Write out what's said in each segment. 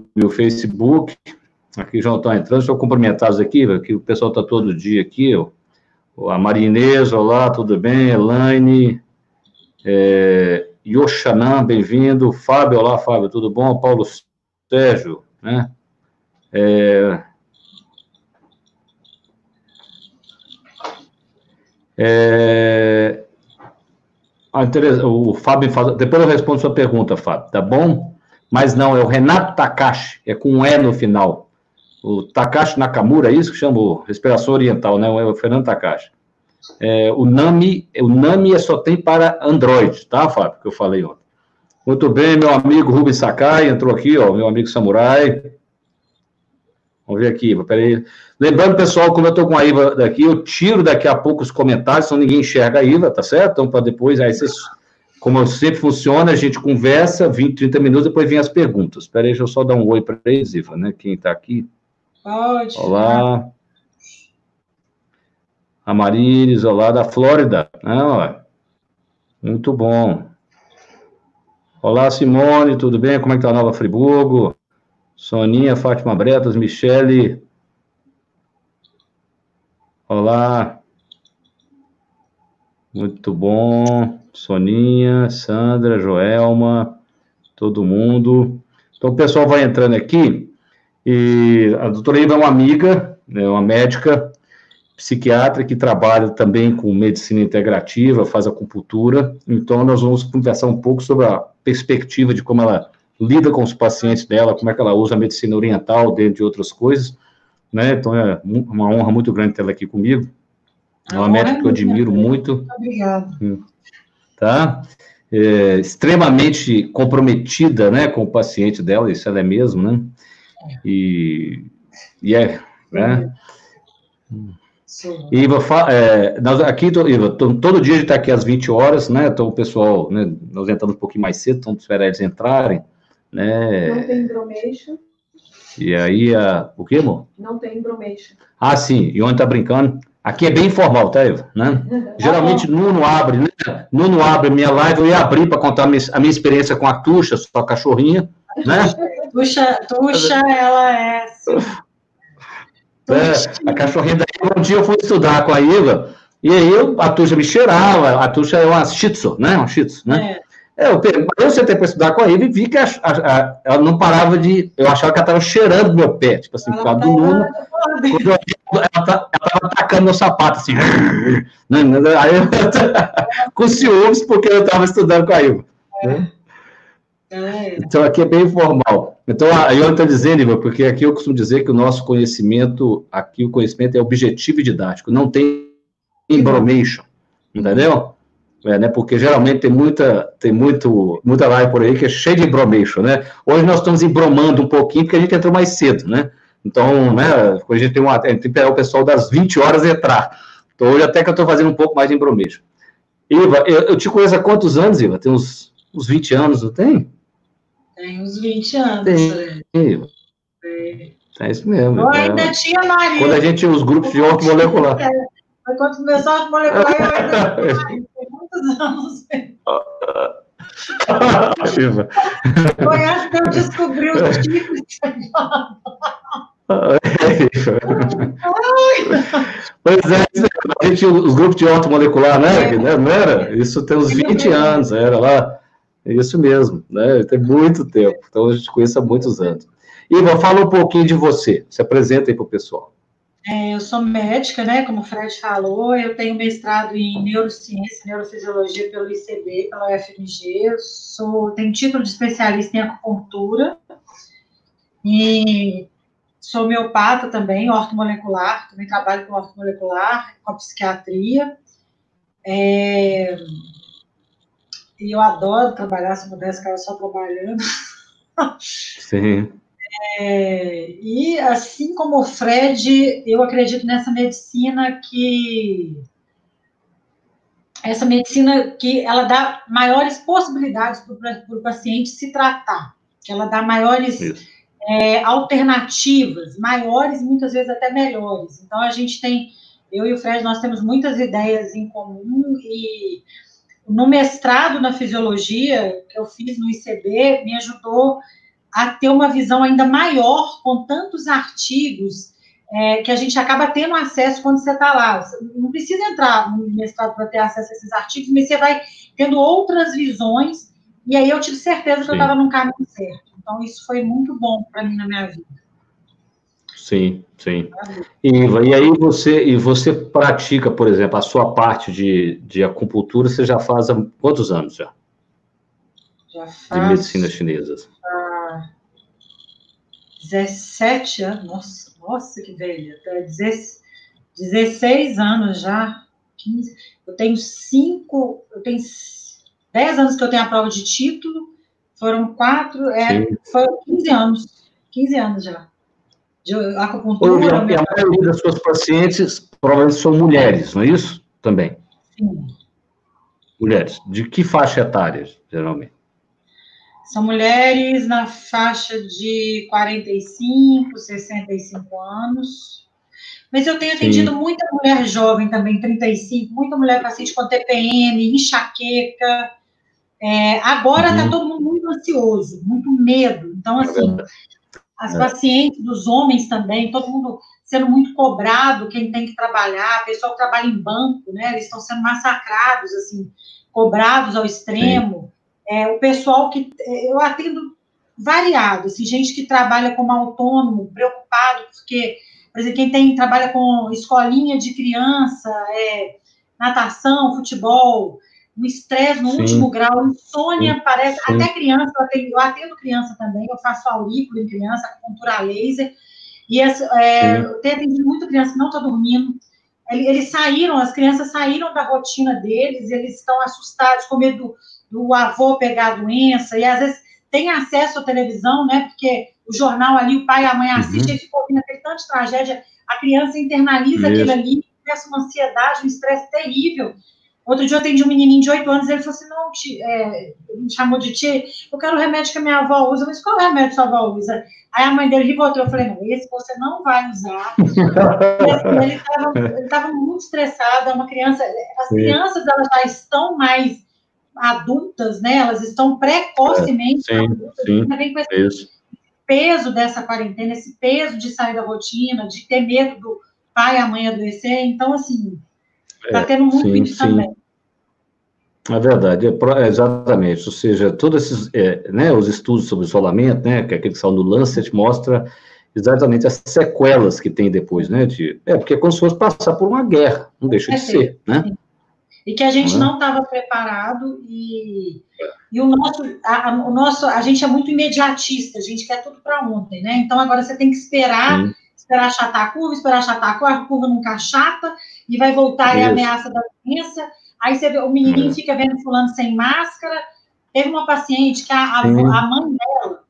YouTube o Facebook. Aqui já estão entrando, estou cumprimentados aqui, aqui o pessoal está todo dia aqui, ó. A Marinês, olá, tudo bem? Elaine, é, Yoshanan, bem-vindo. Fábio, olá, Fábio, tudo bom? Paulo Sérgio, né? É, é, o Fábio depois eu respondo sua pergunta, Fábio, tá bom? Mas não, é o Renato Takashi, é com um E no final. O Takashi Nakamura, é isso que chama respiração oriental, né? É o Fernando Takashi. É, o Nami, o Nami só tem para Android, tá, Fábio? Que eu falei ontem. Muito bem, meu amigo Rubens Sakai entrou aqui, ó, meu amigo Samurai. Vamos ver aqui, peraí. Lembrando, pessoal, como eu estou com a Iva daqui, eu tiro daqui a pouco os comentários, senão ninguém enxerga a Iva, tá certo? Então, para depois, aí vocês, como sempre funciona, a gente conversa, 20, 30 minutos, depois vem as perguntas. Espera aí, deixa eu só dar um oi para eles, Iva, né? Quem está aqui? Pode. Olá. A Marines, olá, da Flórida. Ah, muito bom. Olá, Simone, tudo bem? Como é que tá a Nova Friburgo? Soninha, Fátima Bretas, Michele. Olá. Muito bom. Soninha, Sandra, Joelma, todo mundo. Então, o pessoal vai entrando aqui. E a doutora Iva é uma amiga, é uma médica, psiquiatra que trabalha também com medicina integrativa, faz acupuntura. Então, nós vamos conversar um pouco sobre a perspectiva de como ela lida com os pacientes dela, como é que ela usa a medicina oriental, dentre outras coisas, né? Então é uma honra muito grande ter ela aqui comigo. É uma médica que eu admiro muito. Muito obrigada. Tá? É, extremamente comprometida, né, com o paciente dela, isso ela é mesmo, né? E, e é, né? Iva, é, nós aqui, Iva, todo dia a gente está aqui às 20 horas, né? Então o pessoal, né, nós entramos um pouquinho mais cedo, então esperar eles entrarem. Né? Não tem bromation. E aí, a... o que, amor? Não tem bromation. Ah, sim, e onde tá brincando. Aqui é bem informal, tá, Eva? Né? Geralmente, Nuno abre, né? Nuno abre minha live, eu ia abrir para contar a minha, a minha, experiência com a Tuxa, sua cachorrinha, né? Tuxa, Tuxa, ela é... é a cachorrinha daí, um dia eu fui estudar com a Iva, e aí eu, a Tuxa me cheirava, a Tuxa é uma shih tzu, né? Uma shih tzu, né? É. É, eu, eu sentei para estudar com a e vi que a, a, a, ela não parava de. Eu achava que ela estava cheirando meu pé, tipo assim, por causa do Nuno. Quando eu, ela estava atacando meu sapato, assim. Né, né, né, aí eu, com ciúmes, porque eu estava estudando com a Eva. Né? É. Então, aqui é bem informal. Então, aí eu estou dizendo, Iva, porque aqui eu costumo dizer que o nosso conhecimento, aqui o conhecimento é objetivo e didático, não tem embromation, entendeu? É, né, porque geralmente tem muita, tem muito, muita live por aí que é cheia de embromation, né? Hoje nós estamos embromando um pouquinho porque a gente entrou mais cedo, né? Então, né, a gente tem, uma, tem que esperar o pessoal das 20 horas entrar. Então, hoje até que eu estou fazendo um pouco mais de embromation. Iva, eu, eu, te conheço há quantos anos, Iva? Tem uns, uns 20 anos, não tem? Tem uns 20 anos. Tem, Iva. Tem. É isso mesmo. Eu ainda é. tinha Maria. Quando a gente tinha os grupos de orto molecular. É. Quando começou a molecular, eu ainda muitos anos. Foi acho que eu descobri os tipos de Pois é, a gente, os grupos de molecular, né? É. Não era? Isso tem uns 20 anos, era lá. Isso mesmo, né? Tem muito tempo. Então a gente conhece há muitos anos. Iva, fala um pouquinho de você. Se apresenta aí para o pessoal. É, eu sou médica, né? Como o Fred falou, eu tenho mestrado em neurociência, neurofisiologia pelo ICB, pela UFMG. Eu sou, tenho título de especialista em acupuntura e sou homeopata também, ortomolecular. Também trabalho com ortomolecular, com a psiquiatria. É, e eu adoro trabalhar, se pudesse ficar só trabalhando. Sim. É, e assim como o Fred, eu acredito nessa medicina que essa medicina que ela dá maiores possibilidades para o paciente se tratar, que ela dá maiores é, alternativas, maiores e muitas vezes até melhores. Então a gente tem, eu e o Fred, nós temos muitas ideias em comum e no mestrado na fisiologia que eu fiz no ICB me ajudou a ter uma visão ainda maior com tantos artigos é, que a gente acaba tendo acesso quando você está lá. Você não precisa entrar no mestrado para ter acesso a esses artigos, mas você vai tendo outras visões, e aí eu tive certeza que Sim. eu estava no caminho certo. Então, isso foi muito bom para mim na minha vida. Sim, sim. Iva, e aí você, e você pratica, por exemplo, a sua parte de, de acupuntura, você já faz há quantos anos já? Já faz... De medicina chinesa. Ah, 17 anos, nossa, nossa que velha, 16 anos já, 15, eu tenho cinco, eu tenho 10 anos que eu tenho a prova de título, foram quatro, é, foram 15 anos, 15 anos já. De acupuntura. Ou, a, a maioria das suas pacientes provavelmente são mulheres, não é isso? Também. Sim. Mulheres. De que faixa etária, geralmente? São mulheres na faixa de 45, 65 anos. Mas eu tenho atendido Sim. muita mulher jovem também, 35, muita mulher paciente com TPM, enxaqueca. É, agora está uhum. todo mundo muito ansioso, muito medo. Então, é assim, as é. pacientes dos homens também, todo mundo sendo muito cobrado, quem tem que trabalhar, pessoal que trabalha em banco, né? Eles estão sendo massacrados, assim, cobrados ao extremo. É, o pessoal que é, eu atendo variado, assim, gente que trabalha como autônomo, preocupado, porque, por exemplo, quem tem, trabalha com escolinha de criança, é, natação, futebol, o estresse no Sim. último grau, insônia, Sim. parece, Sim. até criança, eu atendo, eu atendo, criança também, eu faço aurículo em criança, acupuntura laser, e as, é, eu tenho atendido muita criança que não está dormindo, eles, eles saíram, as crianças saíram da rotina deles, eles estão assustados, com medo do, avô pegar a doença, e às vezes tem acesso à televisão, né, porque o jornal ali, o pai e a mãe assistem, uhum. e ficam ouvindo aquele tanto de tragédia, a criança internaliza Isso. aquilo ali, começa uma ansiedade, um estresse terrível, Outro dia eu atendi um menininho de 8 anos, ele falou assim, não, tia, é, me chamou de tia, eu quero o remédio que a minha avó usa, mas qual é o remédio que sua avó usa? Aí a mãe dele voltou, eu falei, não, esse você não vai usar. ele estava muito estressado, é uma criança, as Sim. crianças elas já estão mais adultas, né? Elas estão precocemente é, sim, adultas, sim, vem com esse isso. peso dessa quarentena, esse peso de sair da rotina, de ter medo do pai e a mãe adoecer, então, assim, está é, tendo muito sim, isso sim. também. É verdade, é, é, exatamente. Ou seja, todos esses, é, né, os estudos sobre isolamento, né, que é aquele que saiu no Lancet, mostra exatamente as sequelas que tem depois, né, de, é, porque é como se fosse passar por uma guerra, não deixa de ser, né? E que a gente não estava preparado e, e o, nosso, a, o nosso, a gente é muito imediatista, a gente quer tudo para ontem, né? Então agora você tem que esperar, Sim. esperar achatar a curva, esperar achatar a curva, a curva nunca achata, e vai voltar Isso. a ameaça da doença, Aí você vê, o menininho é. fica vendo fulano sem máscara. Teve uma paciente que a, a, a mãe dela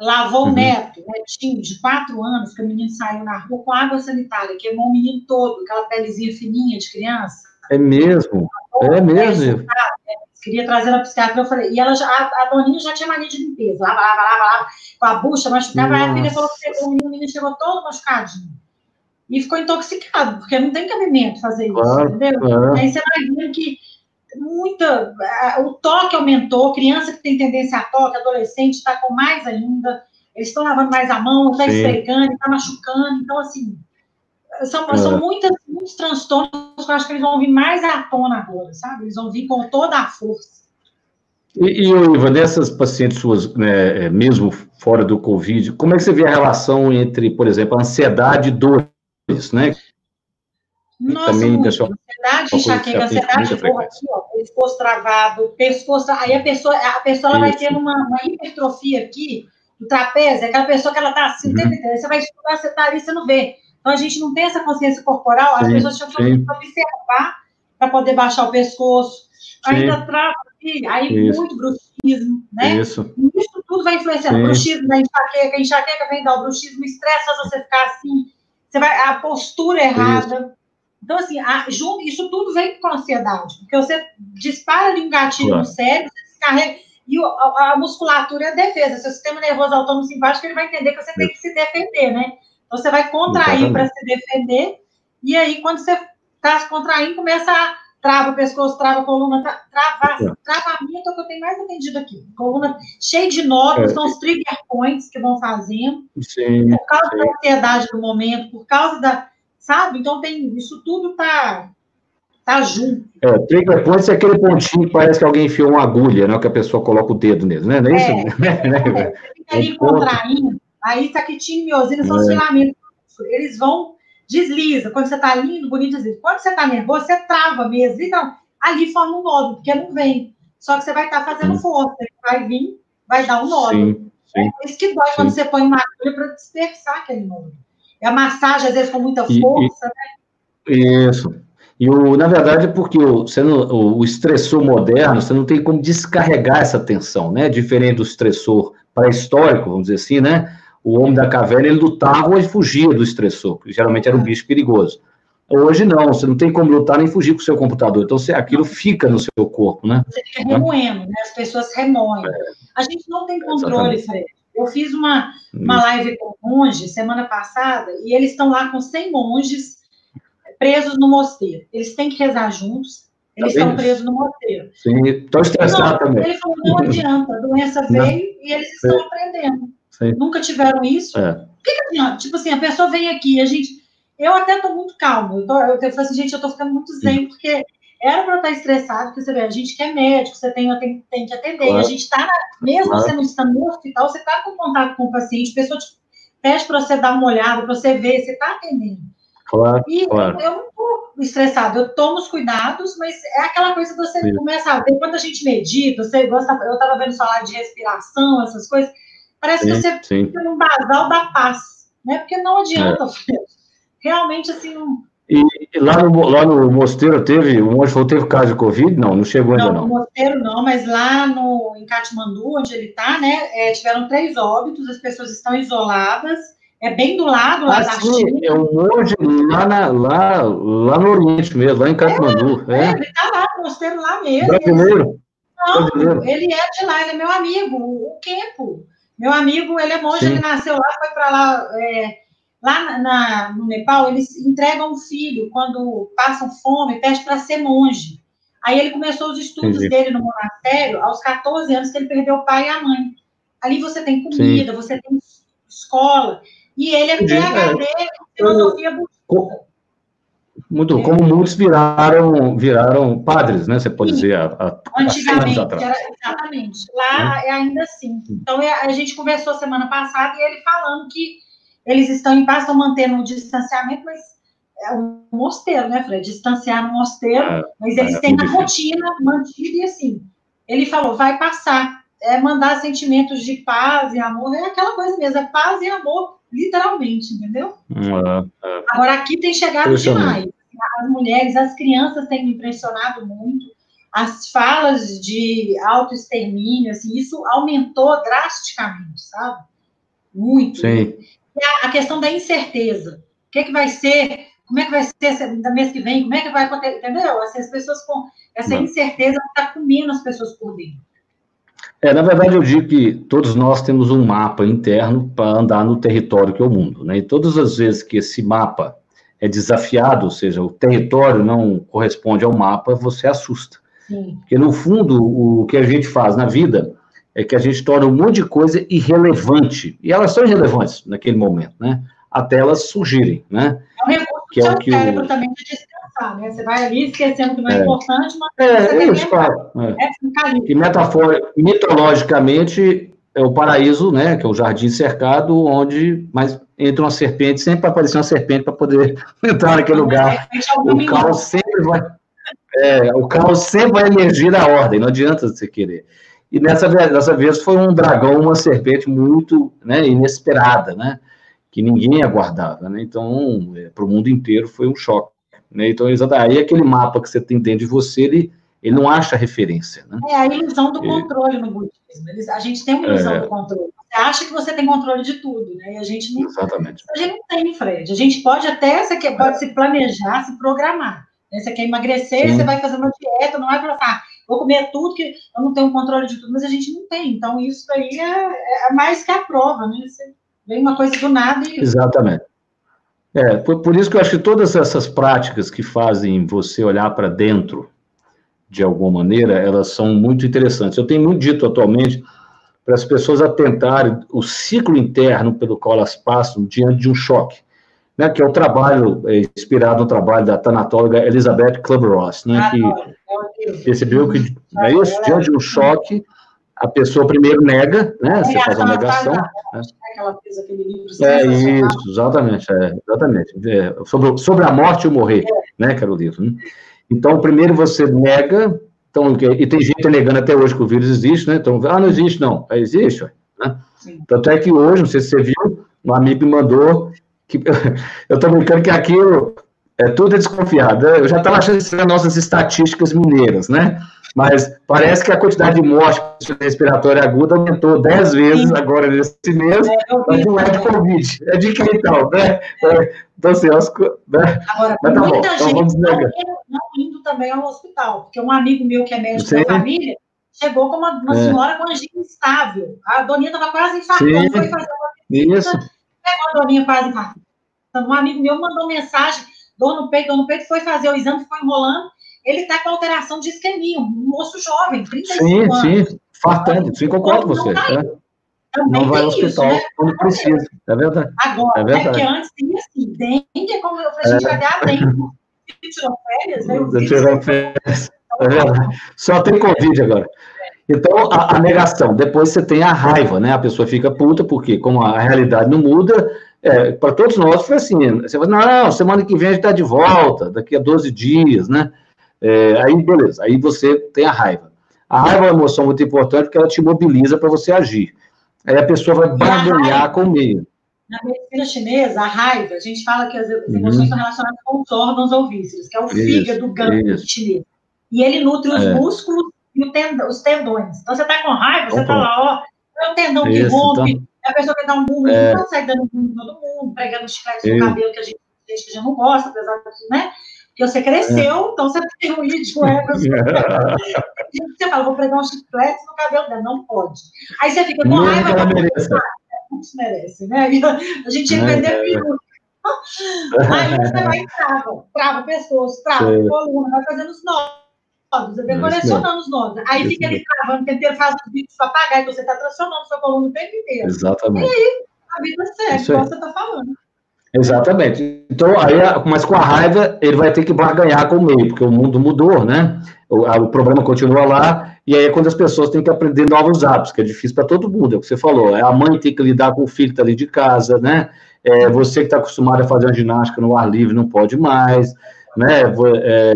lavou uhum. o neto, netinho de quatro anos, que o menino saiu na rua com água sanitária, queimou o menino todo, aquela pelezinha fininha de criança. É mesmo? É mesmo? Queria trazer na psiquiatra, eu falei, e ela já, a, a doninha já tinha mania de limpeza, lava, lava, lava, lava, com a bucha machucava, aí a filha falou que pegou o menino, o menino chegou todo machucadinho e ficou intoxicado, porque não tem cabimento fazer isso, claro, entendeu? Claro. Aí você vai vendo que muita. O toque aumentou, criança que tem tendência a toque, adolescente está com mais ainda, eles estão lavando mais a mão, está esfregando, está machucando, então, assim. São, é. são muitas, muitos transtornos que eu acho que eles vão vir mais à tona agora, sabe? Eles vão vir com toda a força. E, e Iva, dessas pacientes suas, né, é, mesmo fora do Covid, como é que você vê a relação entre, por exemplo, ansiedade e dor isso, né? Nossa, também muito. Pessoal, ansiedade, enxaqueca, ansiedade, porra, aqui, ó, pescoço travado, pescoço, aí a pessoa, a pessoa ela vai tendo uma, uma hipertrofia aqui, do trapézio, aquela pessoa que ela tá assim, uhum. você vai estudar, você tá ali, você não vê. Então, a gente não tem essa consciência corporal, as sim, pessoas tinham que observar para poder baixar o pescoço, sim. ainda aqui, aí Isso. muito bruxismo, né? Isso. Isso tudo vai influenciar. Sim. Bruxismo da enxaqueca, enxaqueca vem dar o bruxismo, estresse, faz você ficar assim, você vai, a postura errada. Isso. Então, assim, a, junto, isso tudo vem com ansiedade, porque você dispara de um gatilho claro. no cérebro, você descarrega, e a, a, musculatura é a defesa. Seu sistema nervoso autônomo simpático, ele vai entender que você tem que se defender, né? Então, você vai contrair para se defender, e aí, quando você está se contraindo, começa a trava o pescoço, trava a coluna, trava, é. travamento é o que eu tenho mais entendido aqui. Coluna cheia de nódulos, é. são os trigger points que vão fazendo. Sim, por causa sim. da ansiedade do momento, por causa da. Sabe? Então tem. Isso tudo tá. Tá junto. É, trigger points é aquele pontinho que parece que alguém enfiou uma agulha, né? Que a pessoa coloca o dedo nele, né? Não é isso? É, é, fica ali contraindo. Aí taquitinho e miosina são os é. filamentos. Eles vão desliza. Quando você está lindo, bonito, desliza. Quando você está nervoso, você trava mesmo. Então, ali forma um nódulo, porque não vem. Só que você vai estar tá fazendo força. vai vir, vai dar um nódulo. Sim, sim, é isso que dói sim. quando você põe uma agulha para dispersar aquele nódulo. É a massagem, às vezes, com muita força, e, né? Isso. E, o, na verdade, porque o, não, o, o estressor moderno, você não tem como descarregar essa tensão, né? Diferente do estressor pré-histórico, vamos dizer assim, né? O homem da caverna, ele lutava ou fugia do estressor, porque geralmente era um bicho perigoso. Hoje não, você não tem como lutar nem fugir com o seu computador, então você, aquilo fica no seu corpo, né? Você fica remoendo, né? As pessoas remoem. É. A gente não tem controle, Exatamente. Fred. Eu fiz uma, uma live com monges semana passada e eles estão lá com 100 monges presos no mosteiro. Eles têm que rezar juntos, eles tá estão presos no mosteiro. Sim, estão estressados também. Ele falou, não adianta, a doença veio não. e eles estão aprendendo. Sim. Nunca tiveram isso. É. que, que adianta? Tipo assim, a pessoa vem aqui, a gente. Eu até estou muito calmo. Eu, tô, eu, eu falo assim, gente, eu estou ficando muito zen, porque era para eu estar estressado, porque você vê, a gente que é médico, você tem, tem, tem que atender. Claro. A gente está, mesmo claro. você não estando no hospital, você está com contato com o paciente, a pessoa te pede para você dar uma olhada, para você ver, você está atendendo. Claro, e claro. eu não estou estressado, eu tomo os cuidados, mas é aquela coisa que você Sim. começa a ver, quando a gente medita, você gosta, eu estava vendo falar de respiração, essas coisas, Parece sim, que você sim. fica num basal da paz, né? Porque não adianta, é. realmente assim não. E, lá no, lá no mosteiro teve, o monge falou, teve caso de Covid? Não, não chegou ainda não. Não, no mosteiro não, mas lá no, em Katmandu, onde ele está, né, é, tiveram três óbitos, as pessoas estão isoladas, é bem do lado lá ah, da sim, China. É um monge lá, na, lá, lá no Oriente mesmo, lá em Katmandu. É, é. Ele está lá, no mosteiro lá mesmo. Brasileiro. Não, ele é de lá, ele é meu amigo, o Kempo. Meu amigo, ele é monge, Sim. ele nasceu lá, foi para lá. É, lá na, no Nepal, eles entregam um filho quando passam fome, pede para ser monge. Aí ele começou os estudos Entendi. dele no monastério aos 14 anos, que ele perdeu o pai e a mãe. Ali você tem comida, Sim. você tem escola. E ele é PHD em filosofia budista. Como muitos viraram, viraram padres, né? Você pode Sim. dizer, há, há Antigamente, era, exatamente. Lá é ainda assim. Então, é, a gente conversou semana passada e ele falando que eles estão em paz, estão mantendo o distanciamento, mas é um mosteiro, né, Fred? Distanciar no mosteiro, é, mas eles é, têm a rotina mantida e assim. Ele falou, vai passar. É mandar sentimentos de paz e amor, é aquela coisa mesmo, é paz e amor literalmente, entendeu? É, é. Agora, aqui tem chegado demais. As mulheres, as crianças têm me impressionado muito. As falas de autoextermínio, assim, isso aumentou drasticamente, sabe? Muito. Sim. A, a questão da incerteza. O que, é que vai ser? Como é que vai ser no mês que vem? Como é que vai acontecer? Entendeu? Assim, as pessoas com essa Não. incerteza está comendo as pessoas por dentro. É, na verdade, eu digo que todos nós temos um mapa interno para andar no território que é o mundo, né? E todas as vezes que esse mapa é desafiado, ou seja, o território não corresponde ao mapa, você assusta. Sim. Porque, no fundo, o que a gente faz na vida é que a gente torna um monte de coisa irrelevante. E elas são irrelevantes naquele momento, né? Até elas surgirem, né? É um recurso que é o que o... também de descansar, né? Você vai ali esquecendo que não é, é importante, mas é, é isso, claro. É. É que metafor... mitologicamente é o paraíso, né? Que é o jardim cercado, onde mas entra uma serpente, sempre aparecer uma serpente para poder entrar naquele lugar. O caos sempre vai... É, o caos sempre vai emergir da ordem, não adianta você querer. E nessa, dessa vez foi um dragão, uma serpente muito né, inesperada, né? que ninguém aguardava, né? Então, é, para o mundo inteiro foi um choque, né? Então, aí aquele mapa que você tem dentro de você, ele, ele não acha referência, né? É a ilusão do controle no budismo. Eles, a gente tem uma ilusão é... do controle. Você acha que você tem controle de tudo, né? E a gente não. Exatamente. A gente não tem, Fred. A gente pode até, você quer, pode se planejar, se programar. Né? Você quer emagrecer, Sim. você vai fazer uma dieta, não vai falar, ah, vou comer tudo, que eu não tenho controle de tudo, mas a gente não tem. Então, isso aí é, é mais que a prova, né? Você Vem uma coisa do nada e. Exatamente. É, por, por, isso que eu acho que todas essas práticas que fazem você olhar para dentro, de alguma maneira, elas são muito interessantes. Eu tenho muito dito atualmente para as pessoas atentarem o ciclo interno pelo qual elas passam diante de um choque, né, que é o trabalho, é, inspirado no trabalho da tanatóloga Elizabeth Club-Ross, né, ah, que percebeu que, é isso, diante de um choque, a pessoa primeiro nega, né? Você faz a negação. Né? Ela fez aquele livro é isso, exatamente, é, exatamente. É, sobre, sobre a morte e o morrer, é. né? Que era o livro. Né? Então, primeiro você nega, então, e tem gente negando até hoje que o vírus existe, né? Então, ah, não existe, não. É, existe, né? Tanto é que hoje, não sei se você viu, um amigo me mandou que eu estou brincando que aquilo é tudo é desconfiado. Eu já estava achando isso nas nossas estatísticas mineiras, né? Mas parece que a quantidade de mortes respiratória aguda aumentou 10 vezes Sim. agora nesse mês, é, mas não é de Covid, é de quem então, né? É, então, assim, as, né? Agora, mas tá muita bom, então gente então não, não, indo também ao hospital, porque um amigo meu que é médico Sim. da família chegou com uma, uma é. senhora com angina instável. A doninha estava quase infartando, foi fazer uma Isso. Pegou a doninha quase infartando. Então, um amigo meu mandou mensagem, dor no peito, dor no peito, foi fazer o exame, ficou enrolando ele está com alteração de isquemia, um moço jovem, 35 sim, anos. Sim, sim, fartante, sim, concordo com você. Tá é. Não vai ao hospital isso, né? quando precisa, é verdade. Agora, é verdade. É que antes tinha assim, dengue, é como eu falei, a gente vai dar dengue. Tirou férias, né? Tirou férias, é verdade. Só tem Covid agora. Então, a, a, negação. Depois você tem a raiva, né? A pessoa fica puta, porque como a realidade não muda, é, para todos nós foi assim. Você fala, não, semana que vem a gente está de volta, daqui a 12 dias, né? É, aí, beleza, aí você tem a raiva. A raiva é uma emoção muito importante porque ela te mobiliza para você agir. Aí a pessoa vai barganhar com o meio. Na medicina chinesa, a raiva, a gente fala que as emoções uhum. estão relacionadas com os órgãos ou vísceras, que é o isso, fígado, gânglio chinês. E ele nutre os é. músculos e os tendões. Então, você está com raiva, você está lá, ó, é o tendão isso, que rompe, então... é a pessoa que dá um burro, é. não consegue dando burro em todo mundo, pregando chiclete no cabelo, que a gente, a gente já não gosta, apesar disso, né? Porque você cresceu, é. então você tem um ritmo é, Você fala, vou pregar um chiclete no cabelo dela. Não pode. Aí você fica com raiva. Merece. Não se merece, né? A gente ia é, minutos. Aí você vai e trava, trava pessoas, trava coluna, vai fazendo os nódulos, você vai colecionando os nódulos. Aí fica ali travando, tentando fazer os vídeos para apagar, e você está tracionando sua coluna o tempo inteiro. Exatamente. E aí, a vida segue, como você está falando. Exatamente. Então, aí, mas com a raiva, ele vai ter que barganhar com o meio, porque o mundo mudou, né? O, a, o problema continua lá, e aí é quando as pessoas têm que aprender novos hábitos, que é difícil para todo mundo, é o que você falou. É a mãe tem que lidar com o filho que está ali de casa, né? É, você que está acostumado a fazer uma ginástica no ar livre não pode mais, né? É,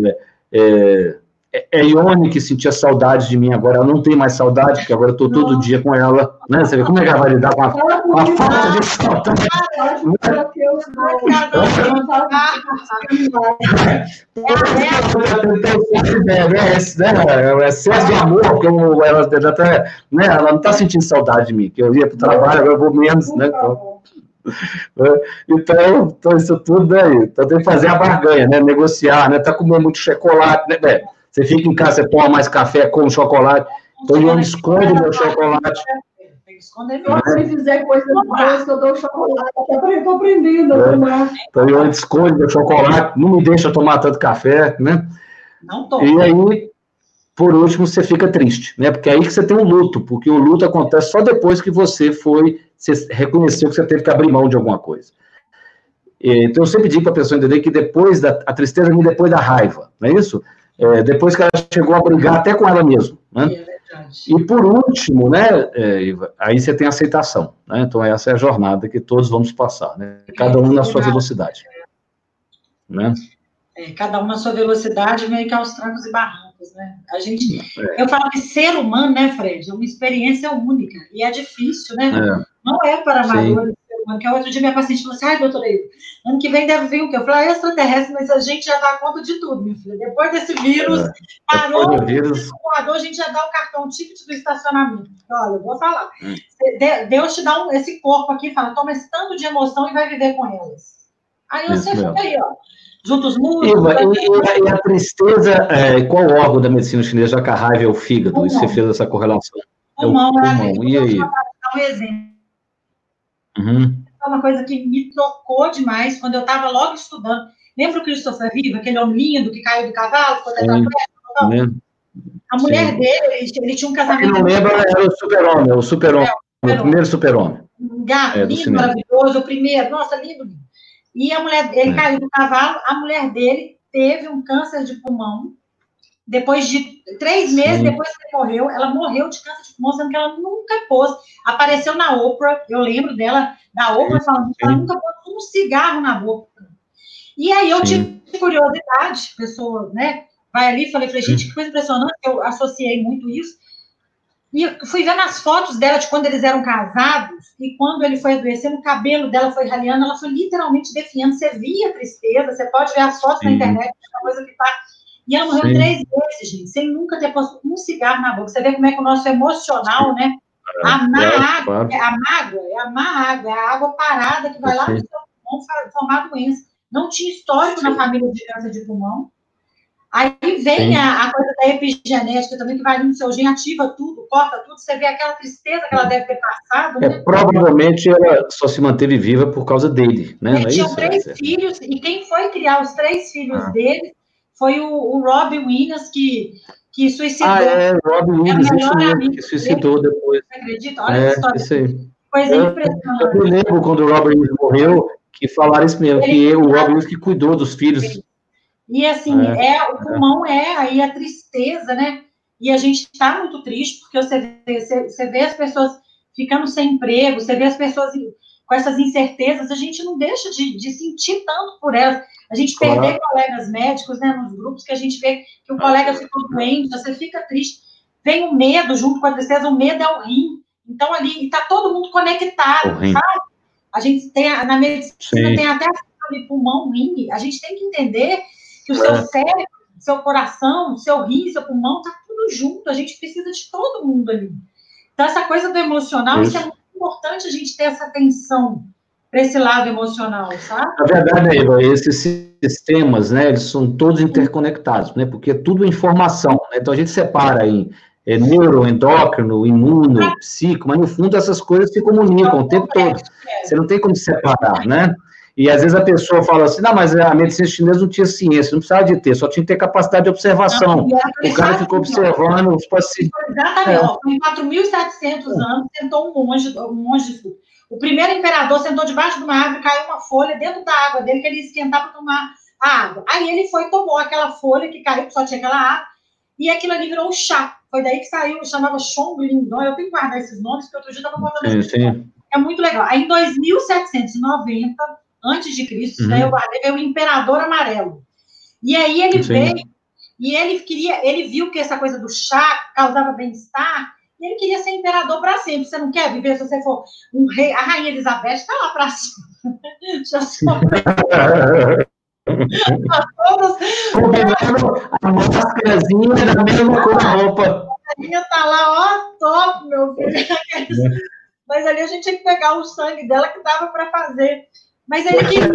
é, é, é Ione que sentia saudade de mim agora, ela não tem mais saudade, porque agora eu estou todo dia com ela, né? Você vê como é que ela vai lidar com a, com a falta de saudade. É excesso de amor, porque ela, ela, né, ela não está sentindo saudade de mim, que eu ia para o trabalho, agora eu vou menos, né? Então, então, então, isso tudo aí. Então tem que fazer a barganha, né? Negociar, né? Tá comendo muito chocolate, né? Você fica em casa, você toma mais café com chocolate. Então eu escondo meu chocolate. Se me fizer coisa boas que eu dou chocolate, eu tô aprendendo a é. tomar. Então eu escondo meu chocolate, não me deixa tomar tanto café, né? Não toma. E aí, por último, você fica triste, né? Porque é aí que você tem um luto, porque o luto acontece só depois que você foi, você reconheceu que você teve que abrir mão de alguma coisa. Então eu sempre digo para a pessoa entender que depois da a tristeza vem depois da raiva, não é isso? É, depois que ela chegou a brigar até com ela mesma. Né? É e por último, né, é, aí você tem aceitação. Né? Então, essa é a jornada que todos vamos passar, né? cada um na sua velocidade. Né? É, cada um na sua velocidade, meio que aos trancos e barrancos, né? A gente, é. eu falo que ser humano, né, Fred, é uma experiência única e é difícil, né? É. Não é para amadores que outro dia minha paciente falou assim, ai, doutora, ano que vem deve vir o quê? Eu falei, ah, extraterrestre, mas a gente já dá conta de tudo, minha filha. Depois desse vírus, é. parou o vírus... a gente já dá o cartão ticket do estacionamento. Olha, eu vou falar. Hum. Deus te dá um, esse corpo aqui, fala, toma esse tanto de emoção e vai viver com elas. Aí você Isso fica aí, ó. Juntos os músculos. E, e, a tristeza, é, qual órgão da medicina chinesa, já que a raiva é o fígado, e você fez essa correlação? Pulmão, é o pulmão. É, e aí? Um exemplo. Uhum. uma coisa que me tocou demais quando eu estava logo estudando. Lembra o Christopher Riva, aquele homem lindo que caiu do cavalo, ficou A mulher Sim. dele, ele, tinha um casamento. Quem não lembra era o super-homem, o super-homem, o primeiro super-homem. Um gato, é, lindo, maravilhoso, o primeiro, nossa, lindo, lindo. E a mulher, ele é. caiu do cavalo, a mulher dele teve um câncer de pulmão. Depois de três meses Sim. depois que ele morreu, ela morreu de câncer de pulmão, sendo que ela nunca pôs. Apareceu na Oprah, eu lembro dela, da Oprah, falando que ela nunca pôs um cigarro na boca. E aí eu Sim. tive curiosidade, pessoa, né? Vai ali, falei, falei, gente, que coisa impressionante, eu associei muito isso. E fui vendo as fotos dela de quando eles eram casados, e quando ele foi adoecendo, o cabelo dela foi raliando, ela foi literalmente definhando. Você via a tristeza, você pode ver as fotos Sim. na internet, é uma coisa que tá. E ela morreu Sim. três vezes, gente, sem nunca ter posto um cigarro na boca. Você vê como é que o nosso emocional, né? É, amar é, água, é, a mágoa, é amar água, é a água parada que vai lá no seu pulmão formar doença. Não tinha histórico na família de câncer de pulmão. Aí vem a, a, coisa da epigenética também, que vai no seu gene, ativa tudo, corta tudo, você vê aquela tristeza que ela deve ter passado. É, né? provavelmente ela só se manteve viva por causa dele, né? Ele tinha três é. filhos, e quem foi criar os três filhos ah. dele foi o, o Robbie Williams, que, que suicidou. Ah, é, Williams, é isso mesmo, que suicidou dele. depois. Você acredita? Olha é, a história. Isso aí. Coisa eu, impressionante. Eu lembro quando o Robbie Williams morreu, que falaram isso mesmo, ele, que o Robbie Williams que cuidou dos filhos e assim, é, é o pulmão é aí a tristeza, né? E a gente está muito triste, porque você vê, você, você vê as pessoas ficando sem emprego, você vê as pessoas com essas incertezas, a gente não deixa de, de sentir tanto por elas. A gente claro. perder colegas médicos, né, nos grupos, que a gente vê que o colega ficou doente, você fica triste. Vem o medo junto com a tristeza, o medo é o rim. Então, ali, está todo mundo conectado, sabe? A gente tem, na medicina, Sim. tem até ali, pulmão, rim. A gente tem que entender que o seu é. cérebro, seu coração, seu rim, seu pulmão, tá tudo junto. A gente precisa de todo mundo ali. Então, essa coisa do emocional, isso, isso é muito importante a gente ter essa atenção para esse lado emocional, sabe? Na verdade, Eva, esses sistemas, né, eles são todos interconectados, né, porque é tudo informação, né? Então, a gente separa em é, neuroendócrino, imuno, psico, mas no fundo essas coisas se comunicam o tempo todo. É. Você não tem como separar, né? E às vezes a pessoa fala assim, não, mas a medicina chinesa não tinha ciência, não precisava de ter, só tinha que ter capacidade de observação. Não, o cara ficou observando os pacientes. Exatamente, é. em 4.700 anos, sentou um monge, um monge, o primeiro imperador sentou debaixo de uma árvore, caiu uma folha dentro da água dele, que ele ia esquentar para tomar a água. Aí ele foi tomou aquela folha que caiu, que só tinha aquela água, e aquilo ali virou um chá. Foi daí que saiu, chamava Chongling. Então, eu tenho que guardar esses nomes, porque outro dia eu estava contando sim. É muito legal. Aí, em 2790, antes de Cristo, uhum. eu guardei, veio o imperador amarelo. E aí ele Sim. veio, e ele queria, ele viu que essa coisa do chá causava bem-estar, e ele queria ser imperador para sempre. Você não quer viver se você for um rei? A rainha Elizabeth está lá para cima. Já. Combinando a máscarazinha da mesma cor da roupa. A rainha tá lá, ó, top, meu filho. É. Mas ali a gente tinha que pegar o sangue dela que dava para fazer. Mas ele queria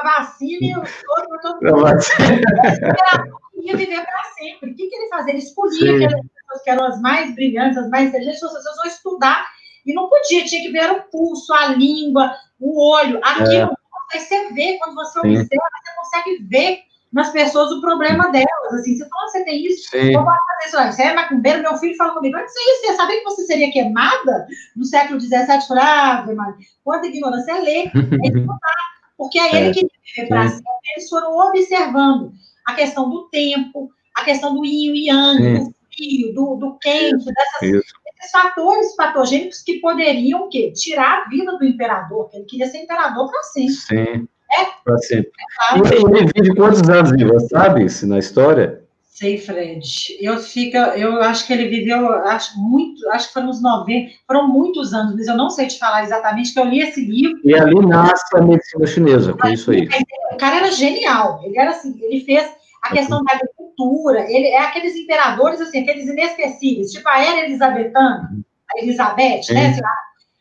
a vacina e o outro, todo mundo. Ele queria viver para sempre. O que, que ele fazia? Ele escolhia aquelas pessoas que eram as mais brilhantes, as mais inteligentes, as pessoas vão estudar. E não podia, tinha que ver o pulso, a língua, o olho. Aqui, é. você vê, quando você Sim. observa, você consegue ver nas pessoas o problema delas. Assim, você fala, você tem isso, Sim. posso fazer isso. Você é macumbeiro, meu filho fala comigo, antes você sabia que você seria queimada no século XVII? Eu falei, ah, Maria, quanta ignorância é ler, é estudar. Porque aí ele é. viver para eles foram observando a questão do tempo, a questão do yin e yang, do frio, do, do quente, dessas, esses fatores patogênicos que poderiam o quê? tirar a vida do imperador, que ele queria ser imperador para sempre. Sim. É? Para sempre. É e ele vive quantos anos vivo, sabe se na história? Sei, Fred. Eu fico, eu acho que ele viveu, acho muito, acho que foram uns 90, foram muitos anos, mas eu não sei te falar exatamente, que eu li esse livro. E ali nasce a medicina chinesa, com isso aí. O cara era genial, ele era assim, ele fez a questão da agricultura, ele é aqueles imperadores, assim, aqueles inesquecíveis, tipo a era elizabetana, a Elizabeth, né,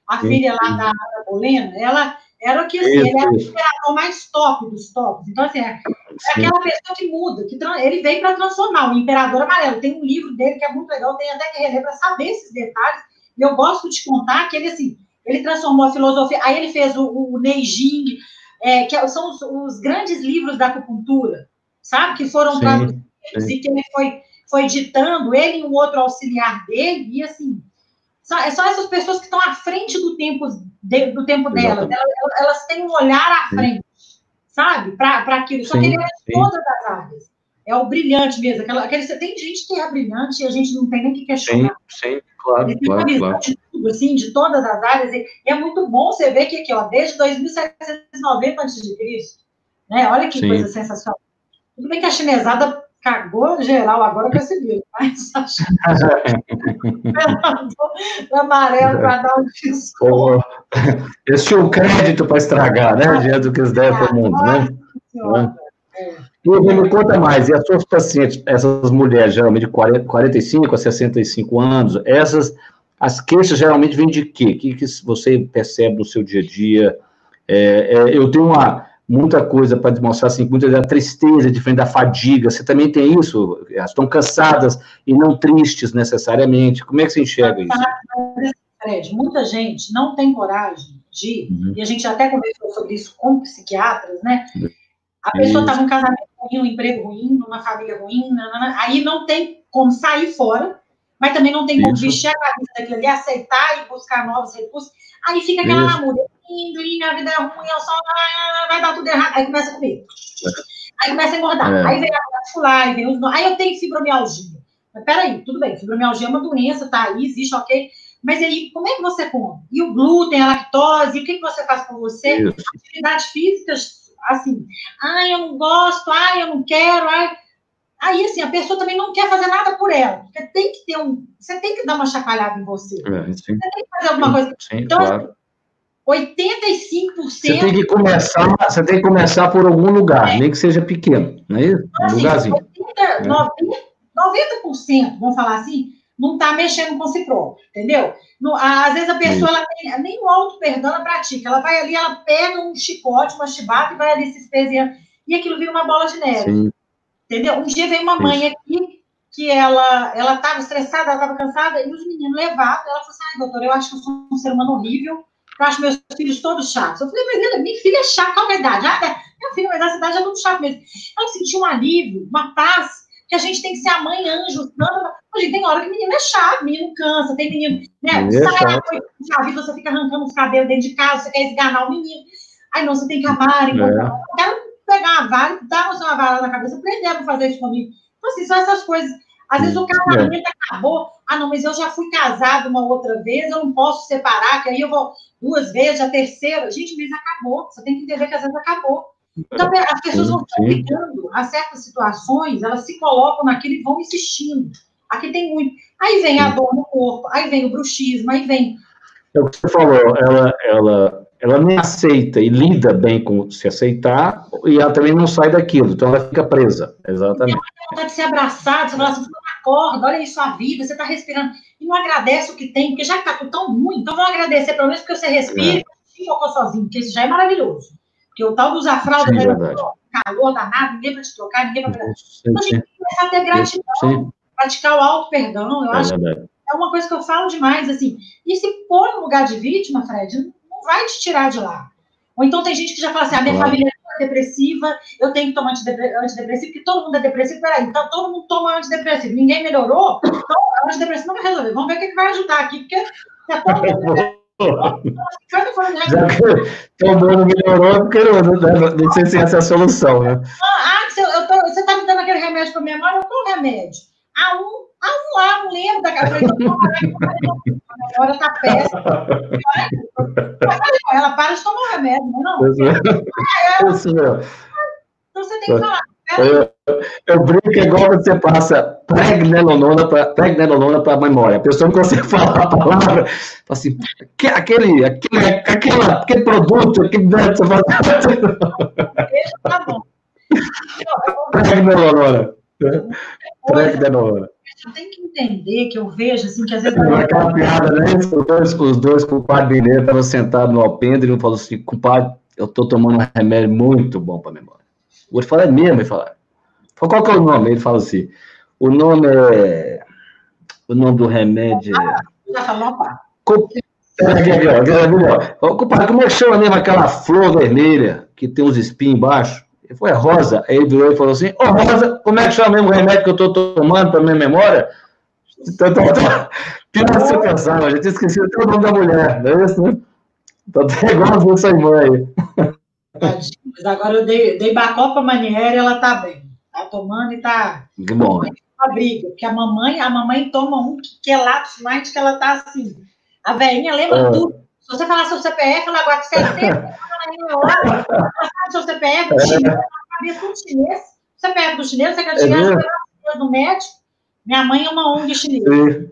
a, a filha lá da Ana Bolena, ela era o que, assim, ele era o imperador mais top dos tops. Então, assim, é, é aquela pessoa que muda, que ele veio para transformar, o Imperador Amarelo. Tem um livro dele que é muito legal, tem até que reler para saber esses detalhes. E eu gosto de contar que ele, assim, ele transformou a filosofia, aí ele fez o, o Neijing, é, que são os, os, grandes livros da acupuntura, sabe? Que foram traduzidos e que ele foi, foi ditando, ele e um outro auxiliar dele, e assim, são, é são essas pessoas que estão à frente do tempo, de, do tempo delas, elas, elas, têm um olhar à frente, sim. sabe? Para aquilo, só sim, que ele é de todas as áreas. É o brilhante mesmo, aquela, aquele, tem gente que é brilhante e a gente não tem nem que questionar. Sim, sim claro, ele tem claro, uma visão claro. de tudo, assim, de todas as áreas, e, e é muito bom você ver que aqui, ó, desde 2790 a.C., né? Olha que sim. coisa sensacional. Tudo bem que a chinesada cagou geral agora com esse livro, mas acho que amarelo para dar um desconto. Eles tinham crédito para estragar, né? Diante do que eles devem para o mundo, né? É. E me conta mais, e as suas pacientes, essas mulheres, geralmente de 40, 45 a 65 anos, essas, as queixas geralmente vêm de quê? O que, que você percebe no seu dia a dia? É, é, eu tenho uma, muita coisa para demonstrar, assim, muita da tristeza, diferente da fadiga. Você também tem isso? Elas estão cansadas e não tristes necessariamente. Como é que você enxerga isso? Fred, muita gente não tem coragem de, uhum. e a gente até conversou sobre isso com psiquiatras, né? A pessoa está num casamento ruim, um emprego ruim, numa família ruim, nanana, aí não tem como sair fora, mas também não tem como vestir a camisa daquilo ali, aceitar e buscar novos recursos. Aí fica aquela namorada, lindo, minha vida é ruim, eu só vai dar tudo errado. Aí começa a comer. Aí começa a engordar. É. Aí vem a aí vem os. Aí eu tenho fibromialgia. Mas peraí, tudo bem, fibromialgia é uma doença, tá aí, existe, ok. Mas aí, como é que você come? E o glúten, a lactose, o que, que você faz com você? Isso. Atividades físicas assim, ai, eu não gosto, ai, eu não quero, ai. Aí, assim, a pessoa também não quer fazer nada por ela, porque tem que ter um. Você tem que dar uma chacoalhada em você. É, você tem que fazer alguma coisa. Sim, então, claro. 85%. Você tem que começar, você tem que começar por algum lugar, é. nem que seja pequeno, não é isso? Então, um assim, lugarzinho. 80, 90, 90%, vamos falar assim, não está mexendo com si próprio, entendeu? No, às vezes a pessoa ela tem, nem o auto-perdão ela pratica. Ela vai ali, ela pega um chicote, uma chibata e vai ali se espezinhando. E aquilo vira uma bola de neve. Sim. Entendeu? Um dia veio uma mãe aqui que ela ela estava estressada, ela estava cansada, e os meninos levaram. Ela falou assim: ai, doutor, eu acho que eu sou um ser humano horrível, eu acho meus filhos todos chatos. Eu falei, mas minha filha é chata, qual é a idade? Ah, é, minha filha, mas essa idade é muito chata mesmo. Ela sentiu um alívio, uma paz que a gente tem que ser a mãe anjo. Gente, tem hora que menino é chato, menino cansa, tem menino, né? É sai noite, já você fica arrancando os cabelos dentro de casa, você quer esganar o menino. Aí não, você tem que amar, é. eu quero pegar a vara, dar você uma vara na cabeça, aprender a fazer isso comigo. Então, assim, são essas coisas. Às vezes o casamento é. acabou, ah, não, mas eu já fui casado uma outra vez, eu não posso separar, que aí eu vou duas vezes, a terceira. Gente, mas acabou. Você tem que entender que às vezes acabou. Então, as pessoas vão se ligando a certas situações, elas se colocam naquilo e vão insistindo. Aqui tem muito. Aí vem a dor no corpo, aí vem o bruxismo, aí vem. É o que você falou, ela, ela, ela nem aceita e lida bem com se aceitar, e ela também não sai daquilo, então ela fica presa. Exatamente. Ela vontade de ser abraçada, você fala assim, acorda, olha isso a vida, você está respirando, e não agradece o que tem, porque já que está tudo tão ruim, então vamos agradecer pelo menos porque você respira é. e focou sozinho, porque isso já é maravilhoso. Porque o tal do usar fralda, Sim, né, calor danado, ninguém para te trocar, ninguém para. Então a gente tem que começar a ter gratidão, Sim. praticar o auto-perdão, eu é acho verdade. que é uma coisa que eu falo demais, assim. E se pôr no lugar de vítima, Fred, não vai te tirar de lá. Ou então tem gente que já fala assim, a minha claro. família é depressiva, eu tenho que tomar antidepressivo, porque todo mundo é depressivo. Peraí, então todo mundo toma antidepressivo, ninguém melhorou, então antidepressivo não vai resolver. Vamos ver o que, que vai ajudar aqui, porque é todo mundo já que todo mundo melhorou, porque não, não, não sei se essa é a solução, né? Ah, eu tô, você tá me dando aquele remédio para minha mãe, eu tô remédio. Ah, um, ah, um lá, não lembro da cara. A memória tá péssima. Ela para de tomar remédio, não é? Não. Isso mesmo. Então você tem que falar. Eu, eu brinco é igual você passa pregnenolona para a memória. A pessoa que você fala a palavra, fala assim, aquele, aquele, aquele, aquele produto, aquele você fala. Tá bom. Pregnenolona. Pregnenolona. Tem que entender que eu vejo, assim, que às vezes... Aquela piada, né? Os dois, os dois compadres dele estavam sentados no alpendre e um falou assim, compadre, eu estou tomando um remédio muito bom para memória. O outro fala, é mesmo? Ele fala, qual que é o nome? Ele fala assim, o nome é, o nome do remédio é... Já falou, aqui, ó, Compadre, como é que chama mesmo aquela flor vermelha que tem uns espinhos embaixo? Ele foi rosa. Aí ele virou e falou assim: Ô oh, Rosa, como é que chama mesmo o remédio que eu estou tomando para minha memória? Então, então, então, pior que você pensava, a gente esqueceu até o nome da mulher, não é isso, né? Então, até igual a sua irmã aí. Mas agora eu dei, dei bacó a Maniera e ela tá bem. Tá tomando e tá. Que bom. Né? Uma briga, porque a mamãe, a mamãe toma um que é lápis mais que ela tá assim. A velhinha lembra ah. tudo. Se você falar seu CPF, ela guarda 70, ela sabe seu CPF, do chinês, ela sabia tudo chinês. CPF do chinês, você quer chegar é no médico. Minha mãe é uma ONG chinesa.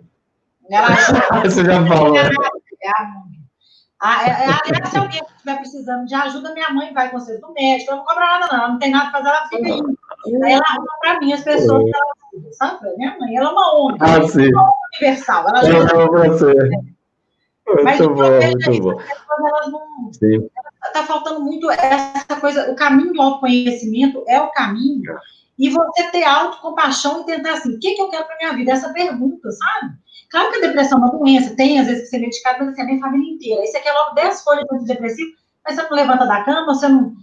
Ela ajuda. Você já falou. É ah, é, é, se alguém estiver precisando de ajuda, minha mãe vai com vocês no médico, ela não cobra nada, não, ela não tem nada para fazer, ela fica aí. Aí ela arruma para mim as pessoas que ela sabe? Minha mãe, ela é uma ONG, ah, sim. uma ONG universal. Ela ajuda você. Mas muito bom, muito bom. Elas não. Está faltando muito essa coisa, o caminho do autoconhecimento é o caminho, e você ter autocompaixão e tentar assim, o que, que eu quero para minha vida? Essa pergunta, sabe? Claro que a depressão é uma doença, tem às vezes que ser medicado, mas assim, a minha família inteira. Aí você quer logo 10 folhas de antidepressivo, mas você não levanta da cama, você não.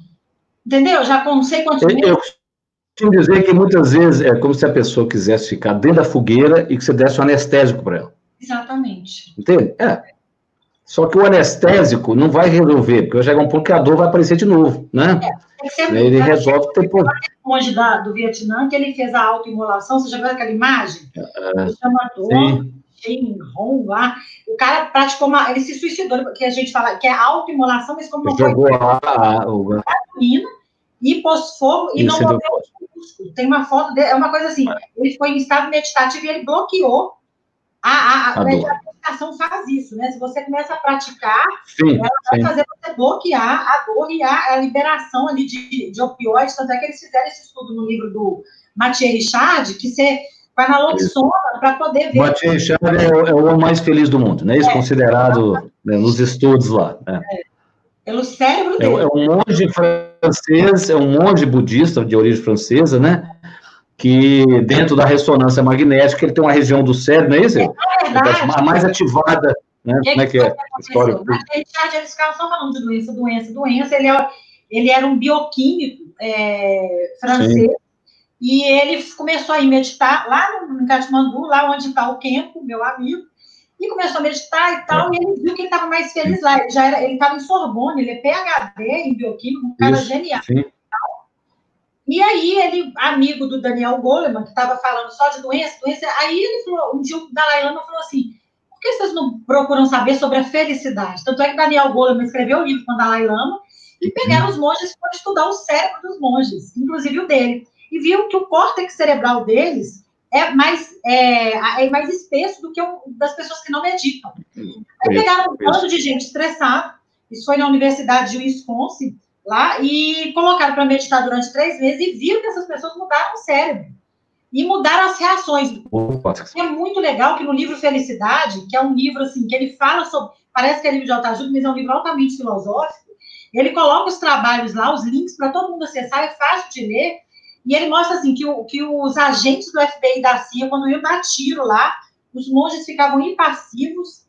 Entendeu? Já com não sei quantos eu, eu costumo dizer que muitas vezes é como se a pessoa quisesse ficar dentro da fogueira e que você desse um anestésico para ela. Exatamente. Entende? É. Só que o anestésico não vai resolver, porque chega um ponto que a dor vai aparecer de novo, né? É, ele resolve depois. O monge da, do Vietnã, que ele fez a autoimolação, você já viu aquela imagem? É, chama dor. Sim Shen Hong lá, o cara praticou uma. Ele se suicidou, que a gente fala que é autoimolação, mas como não foi. Jogou a, o... e pôs fogo e Isso não músculo. Tem uma foto dele, é uma coisa assim, ele foi em estado meditativo e ele bloqueou. A, a, a, a meditação faz isso, né? Se você começa a praticar, sim, ela vai sim. fazer você bloquear a dor e a, a liberação ali de, de opioides. Tanto é que eles fizeram esse estudo no livro do Mathieu Richard, que você Vai na Loxona para poder ver. Mathieu Richard é, é, o homem mais feliz do mundo, né? Isso é. considerado né, nos estudos lá. Né? É. Pelo cérebro dele. É, é, um monge francês, é um monge budista de origem francesa, né? Que dentro da ressonância magnética ele tem uma região do cérebro, não é isso? É, verdade. mais ativada, né? Como é que é? História. Mas Richard, eles ficavam só falando de doença, doença, doença. Ele, é, ele era um bioquímico é, francês. Sim e ele começou a meditar lá no Katmandu, lá onde está o Kempo, meu amigo, e começou a meditar e tal, e ele viu que ele estava mais feliz lá. Ele já era, ele estava em Sorbonne, ele é PhD em bioquímica, um cara Isso, genial. Sim. E aí ele, amigo do Daniel Goleman, que estava falando só de doença, doença, aí ele falou, um dia o Dalai Lama falou assim, por que vocês não procuram saber sobre a felicidade? Tanto é que Daniel Goleman escreveu o um livro com o Dalai Lama, e pegaram os monges para estudar o cérebro dos monges, inclusive o dele e viu que o córtex cerebral deles é mais, é, é mais espesso do que o das pessoas que não meditam. Aí pegaram um bando de gente estressada, isso foi na Universidade de Wisconsin, lá, e colocaram para meditar durante três meses e viram que essas pessoas mudaram o cérebro. E mudaram as reações. É muito legal que no livro Felicidade, que é um livro assim, que ele fala sobre. Parece que é livro de autoajuda, mas é um livro altamente filosófico. Ele coloca os trabalhos lá, os links para todo mundo acessar, é fácil de ler. E ele mostra assim que, o, que os agentes do FBI e da CIA, quando iam dar tiro lá, os monges ficavam impassivos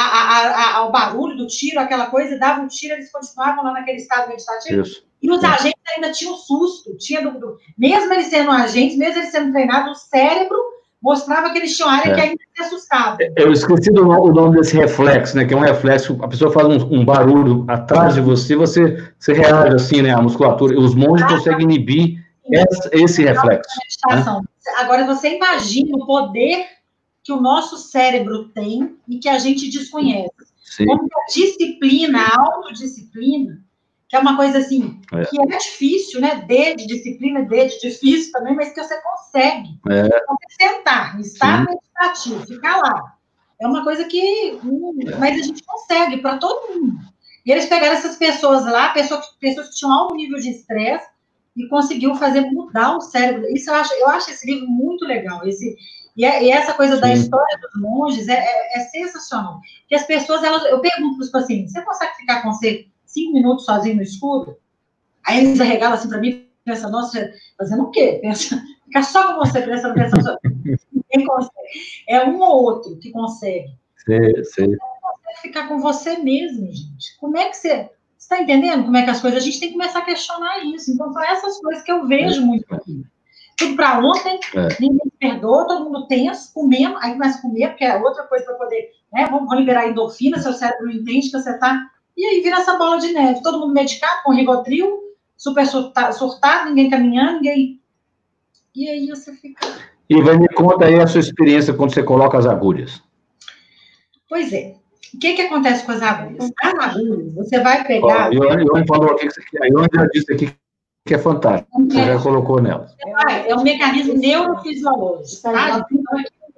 a, a, a, ao barulho do tiro, aquela coisa, davam um tiro, eles continuavam lá naquele estado meditativo. Isso. E os agentes ainda tinham susto, tinha do, do, mesmo eles sendo agentes, mesmo eles sendo treinados, o cérebro mostrava que eles tinham área é. que ainda se assustava. Eu esqueci do, o nome desse reflexo, né? Que é um reflexo, a pessoa faz um, um barulho atrás de você, você, você reage assim, né? A musculatura. Os monges ah, conseguem inibir esse, esse reflexo. Né? Agora, você imagina o poder que o nosso cérebro tem e que a gente desconhece. Sim. Como a disciplina, a autodisciplina, que é uma coisa assim, é. que é difícil, né? D de disciplina, D de difícil também, mas que você consegue. É. Você sentar, estar meditativo, ficar lá. É uma coisa que. Hum, mas a gente consegue para todo mundo. E eles pegaram essas pessoas lá, pessoas, pessoas que tinham alto nível de estresse, e conseguiu fazer mudar o cérebro. Isso eu acho, eu acho esse livro muito legal. Esse, e, é, e essa coisa Sim. da história dos monges é, é, é, sensacional. Que as pessoas, elas, eu pergunto para os pacientes: você consegue ficar com você cinco minutos sozinho no escuro? Aí eles arregalam assim para mim, pensa, nossa, fazendo o quê? Pensa, ficar só com você prestando atenção. Ninguém consegue. É um ou outro que consegue. Sim, sim. ficar com você mesmo, gente. Como é que você. Você está entendendo como é que as coisas. A gente tem que começar a questionar isso. Então, são essas coisas que eu vejo muito aqui. Tudo para ontem, é. ninguém perdoa, todo mundo tenso, comendo, aí começa a comer, porque é outra coisa para poder, né? Vamos, liberar endorfina, seu cérebro não entende que você está. E aí vira essa bola de neve. Todo mundo medicado com rigotril, super surtado, surtado, ninguém caminhando, ninguém. E aí você fica. E vai me conta aí a sua experiência quando você coloca as agulhas. Pois é. O que, que acontece com as agulhas? As agulhas, você vai pegar. Ó, falou aqui que a Ione já disse aqui que é fantástico. Você é. já colocou nela. É, é um mecanismo neurofisiológico. Tá?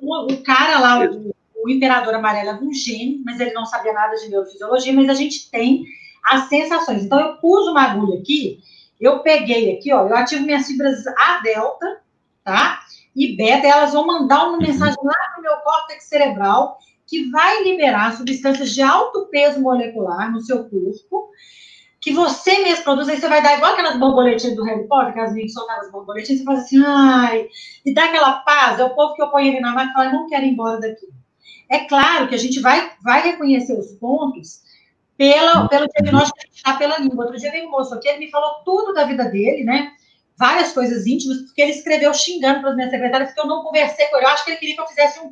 O cara lá, o, o imperador amarelo é um gênio, mas ele não sabia nada de neurofisiologia, mas a gente tem as sensações. Então, eu pus uma agulha aqui, eu peguei aqui, ó, eu ativo minhas fibras A delta, tá? E beta, elas vão mandar uma mensagem lá no meu córtex cerebral que vai liberar substâncias de alto peso molecular no seu corpo, que você mesmo produz, aí você vai dar igual aquelas borboletinhas do Harry Potter, que as meninas soltam as borboletinhas, você faz assim, ai, e dá aquela paz, é o povo que eu ponho ali na máquina e fala, não quero ir embora daqui. É claro que a gente vai, vai reconhecer os pontos pela, pelo diagnóstico que está pela língua. Outro dia veio um moço aqui, ele me falou tudo da vida dele, né? Várias coisas íntimas, porque ele escreveu xingando para as minhas secretárias, que eu não conversei com ele. Eu acho que ele queria que eu fizesse um,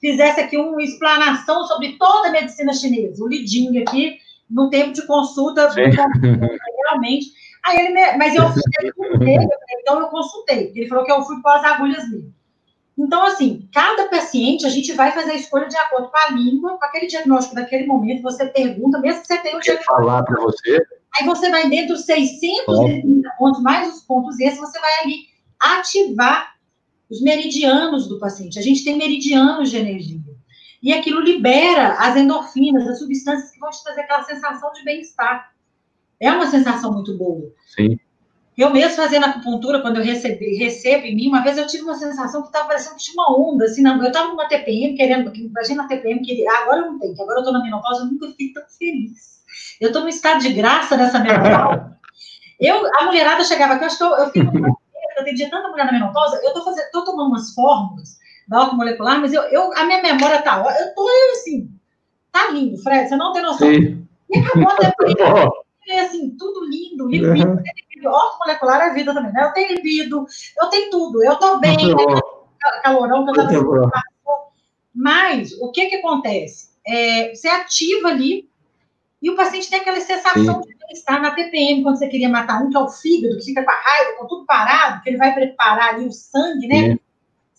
fizesse aqui uma explanação sobre toda a medicina chinesa, o lidinho aqui, no tempo de consulta, realmente. Aí ele me, mas eu dele, então eu consultei. Ele falou que eu fui com as agulhas dele. Então, assim, cada paciente, a gente vai fazer a escolha de acordo com a língua, com aquele diagnóstico daquele momento, você pergunta, mesmo que você tenha o diagnóstico. falar para você. Aí você vai dentro dos 630 pontos, mais os pontos esses, você vai ali ativar os meridianos do paciente. A gente tem meridianos de energia. E aquilo libera as endorfinas, as substâncias que vão te trazer aquela sensação de bem-estar. É uma sensação muito boa. Sim. Eu mesmo fazendo acupuntura, quando eu recebi, recebo em mim, uma vez eu tive uma sensação que estava parecendo que tinha uma onda, assim, não, eu estava numa TPM, querendo, imagina a TPM, que agora eu não tenho, que agora eu estou na menopausa, eu nunca fiquei tão feliz. Eu estou num estado de graça nessa menopausa. eu, a mulherada chegava aqui, eu acho que eu, fico eu atendi tanta mulher na menopausa, eu tô, fazendo, tô tomando umas fórmulas da automolecular, mas eu, eu, a minha memória tá, eu tô assim, tá lindo, Fred, você não tem noção. Sim. E acabou a temporada, assim, tudo lindo, limpinho, uhum. molecular é vida também, né? Eu tenho libido, eu tenho tudo, eu tô bem, né? calorão que eu tava Mas, o que que acontece? É, você ativa ali e o paciente tem aquela sensação Sim. de bem-estar na TPM, quando você queria matar um, que é o fígado, que fica com a raiva, com tudo parado, que ele vai preparar ali o sangue, né? Sim.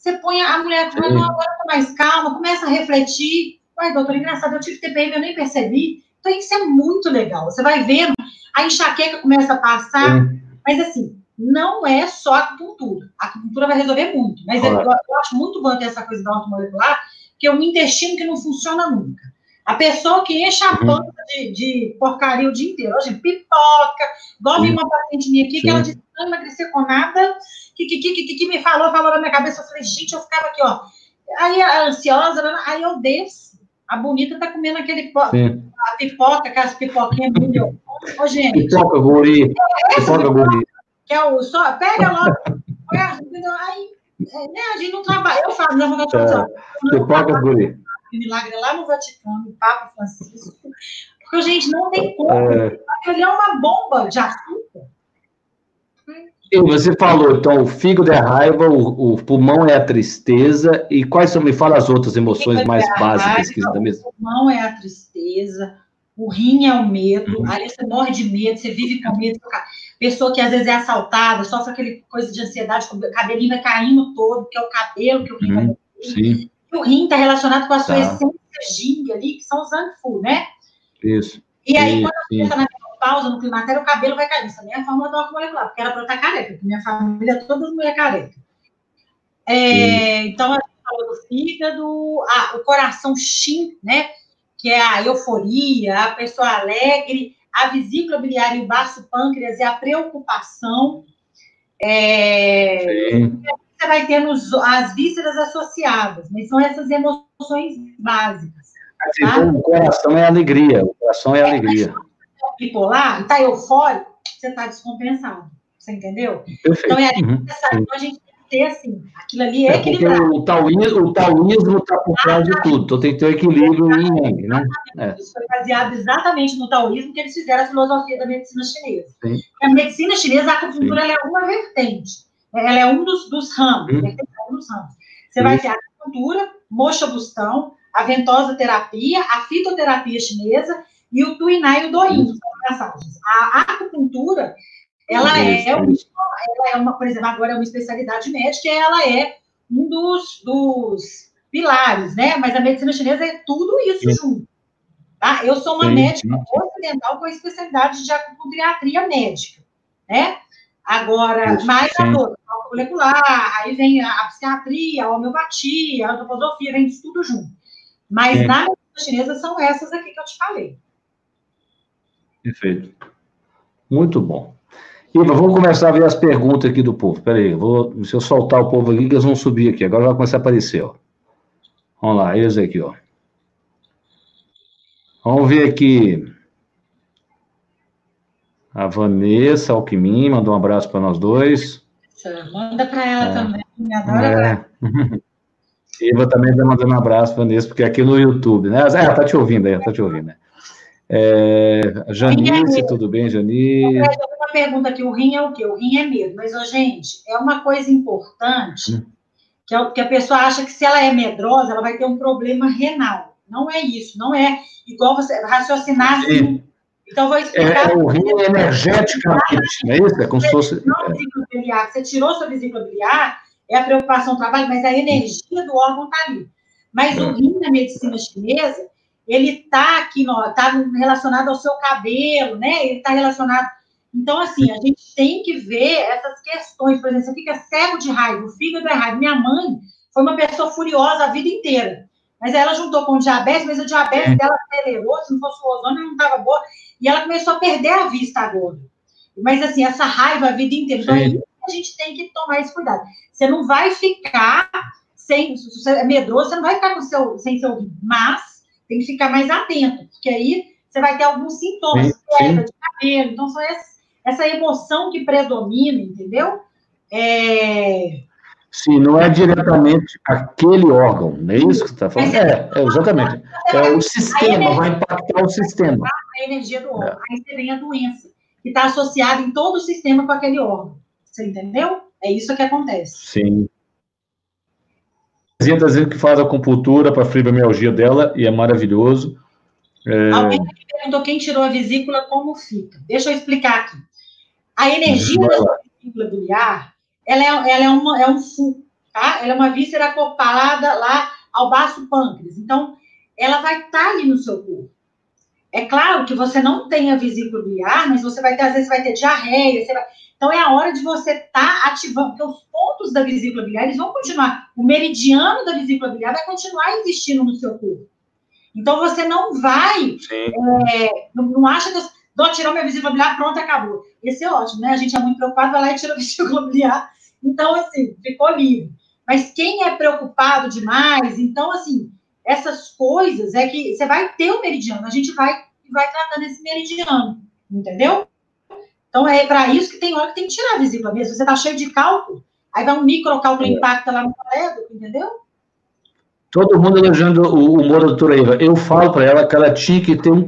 Você põe a mulher, Sim. não, agora tá mais calma, começa a refletir. Uai, doutor, engraçado, eu tive TPM, eu nem percebi. Então, isso é muito legal. Você vai vendo, a enxaqueca começa a passar, mas assim, não é só acupuntura. A acupuntura vai resolver muito, mas eu, eu, acho muito bom ter essa coisa da automolecular, que é um intestino que não funciona nunca. A pessoa que enche a uhum. pança de, de, porcaria o dia inteiro. Hoje, pipoca. Igual vi uma paciente minha aqui, Sim. que ela disse não emagrecer com nada, que, que, que, que, que me falou, falou na minha cabeça. Eu falei, gente, eu ficava aqui, ó. Aí, a ansiosa, né, aí eu desço. A bonita tá comendo aquele a pipoca, aquelas pipoquinhas do Ô, gente. Pipoca, guri. É pipoca, guri. Que é o só, pega logo. aí, é, né, a gente não trabalha. Eu falo, não, vou falar. Pipoca, guri milagre lá no Vaticano, o Papa Francisco, porque, gente, não tem como. É... Ele é uma bomba de açúcar. E você falou, então, o fígado é a raiva, o, o, pulmão é a tristeza, e quais são, me fala as outras emoções mais é básicas que da mesma? O pulmão é a tristeza, o rim é o medo, uhum. aí você morre de medo, você vive com medo, pessoa que às vezes é assaltada, sofre aquele coisa de ansiedade, o cabelinho vai caindo todo, que é o cabelo que o rim uhum. vai Sim o rim está relacionado com a sua tá. essência yin ali, que são os anfu, né? Isso. E aí, quando você está na pausa, no climatério, o cabelo vai cair. Isso também é a fórmula do álcool molecular, porque era para eu estar careca, porque minha família toda mulher careca. É, então, a gente falou do fígado, ah, o coração Shin, né? Que é a euforia, a pessoa alegre, a vesícula biliar e o baço pâncreas é a preocupação. É, Sim você vai tendo as vísceras associadas, mas são essas emoções básicas. Tá? O coração é alegria, o coração é, é alegria. Bipolar, está eufórico, você está descompensado. Você entendeu? Perfeito. Então, é uhum. então, a gente tem que ser assim. Aquilo ali é, é equilibrado. O taoísmo está por trás de tudo, então tem que ter o equilíbrio em yang, né? É. Isso foi baseado exatamente no taoísmo que eles fizeram a filosofia da medicina chinesa. Sim. A medicina chinesa, a acupuntura é uma vertente. Ela é um dos, dos ramos, hum. é um dos ramos. Você vai ter a acupuntura, mocha bustão, a ventosa terapia, a fitoterapia chinesa e o tuinai e o doin, massagens. A acupuntura, ela é, um, ela é uma, por exemplo, agora é uma especialidade médica, ela é um dos, dos pilares, né? Mas a medicina chinesa é tudo isso sim. junto. Tá? Eu sou uma sim, médica sim. ocidental com especialidade de acupuntriatria médica, né? Agora, mais a dor molecular, aí vem a, a psiquiatria, a homeopatia, a antroposofia, vem isso tudo junto. Mas na medicina chinesa são essas aqui que eu te falei. Perfeito. Muito bom. Iva, vamos começar a ver as perguntas aqui do povo. Espera aí, vou, se eu soltar o povo aqui, eles vão subir aqui. Agora vai começar a aparecer, ó. Vamos lá, eles aqui, ó. Vamos ver aqui. A Vanessa Alquimim mandou um abraço para nós dois. Manda para ela é. também, me adora. É. Iva também está mandando um abraço, Vanessa, porque aqui no YouTube, né? É, ela tá te ouvindo aí, tá te ouvindo, né? É, Janice, é tudo bem, Janice? Uma pergunta aqui, o rim é o quê? O rim é medo, mas, gente, é uma coisa importante hum. que, a, que a pessoa acha que se ela é medrosa, ela vai ter um problema renal. Não é isso, não é igual você raciocinar assim. Então, vou explicar. É, o rim é energeticamente, não é isso? É como se fosse. Não, é. Você tirou sua vesícula biliar, é a preocupação do trabalho, mas a energia do órgão está ali. Mas o rim na medicina chinesa, ele está aqui, está relacionado ao seu cabelo, né? Ele está relacionado. Então, assim, a gente tem que ver essas questões. Por exemplo, você fica cego de raiva, o fígado é raiva. Minha mãe foi uma pessoa furiosa a vida inteira. Mas ela juntou com o diabetes, mas o diabetes dela acelerou, se não fosse o ozônio, não estava boa. E ela começou a perder a vista agora. Mas, assim, essa raiva a vida inteira. Então, é a gente tem que tomar esse cuidado. Você não vai ficar sem, se você é medroso, você não vai ficar com seu, sem seu ouvido, mas tem que ficar mais atento, porque aí você vai ter alguns sintomas, sim, queda de cabelo, então são essa, essa emoção que predomina, entendeu? É... Sim, não é diretamente aquele órgão, não é isso que você está falando? É, é, exatamente. É o sistema, vai impactar o sistema. A energia do órgão. É. Aí você vem a doença, que está associada em todo o sistema com aquele órgão. Você entendeu? É isso que acontece. Sim. A está dizendo que faz acupuntura para a fibromialgia dela e é maravilhoso. É... Alguém me perguntou quem tirou a vesícula, como fica. Deixa eu explicar aqui. A energia da vesícula biliar, ela é, ela é, uma, é um fu, tá? Ela é uma víscera acoplada lá ao baço pâncreas. Então, ela vai estar tá ali no seu corpo. É claro que você não tem a vesícula biliar, mas você vai ter, às vezes, vai ter diarreia, vai então é a hora de você estar tá ativando, porque os pontos da vesícula biliar, eles vão continuar. O meridiano da vesícula biliar vai continuar existindo no seu corpo. Então você não vai, é, não, não, acha que eu tirou minha vesícula biliar, pronto, acabou. Esse é ótimo, né? A gente é muito preocupado, vai lá e tira a vesícula biliar. Então, assim, ficou livre. Mas quem é preocupado demais, então, assim, essas coisas é que você vai ter o meridiano, a gente vai, vai tratando esse meridiano, entendeu? Então, é para isso que tem hora que tem que tirar a vesícula mesmo. Você está cheio de cálculo, aí vai um microcálculo é. impacta lá no cérebro, entendeu? Todo mundo elogiando o humor da doutora Eva. Eu falo para ela que ela tinha que ter um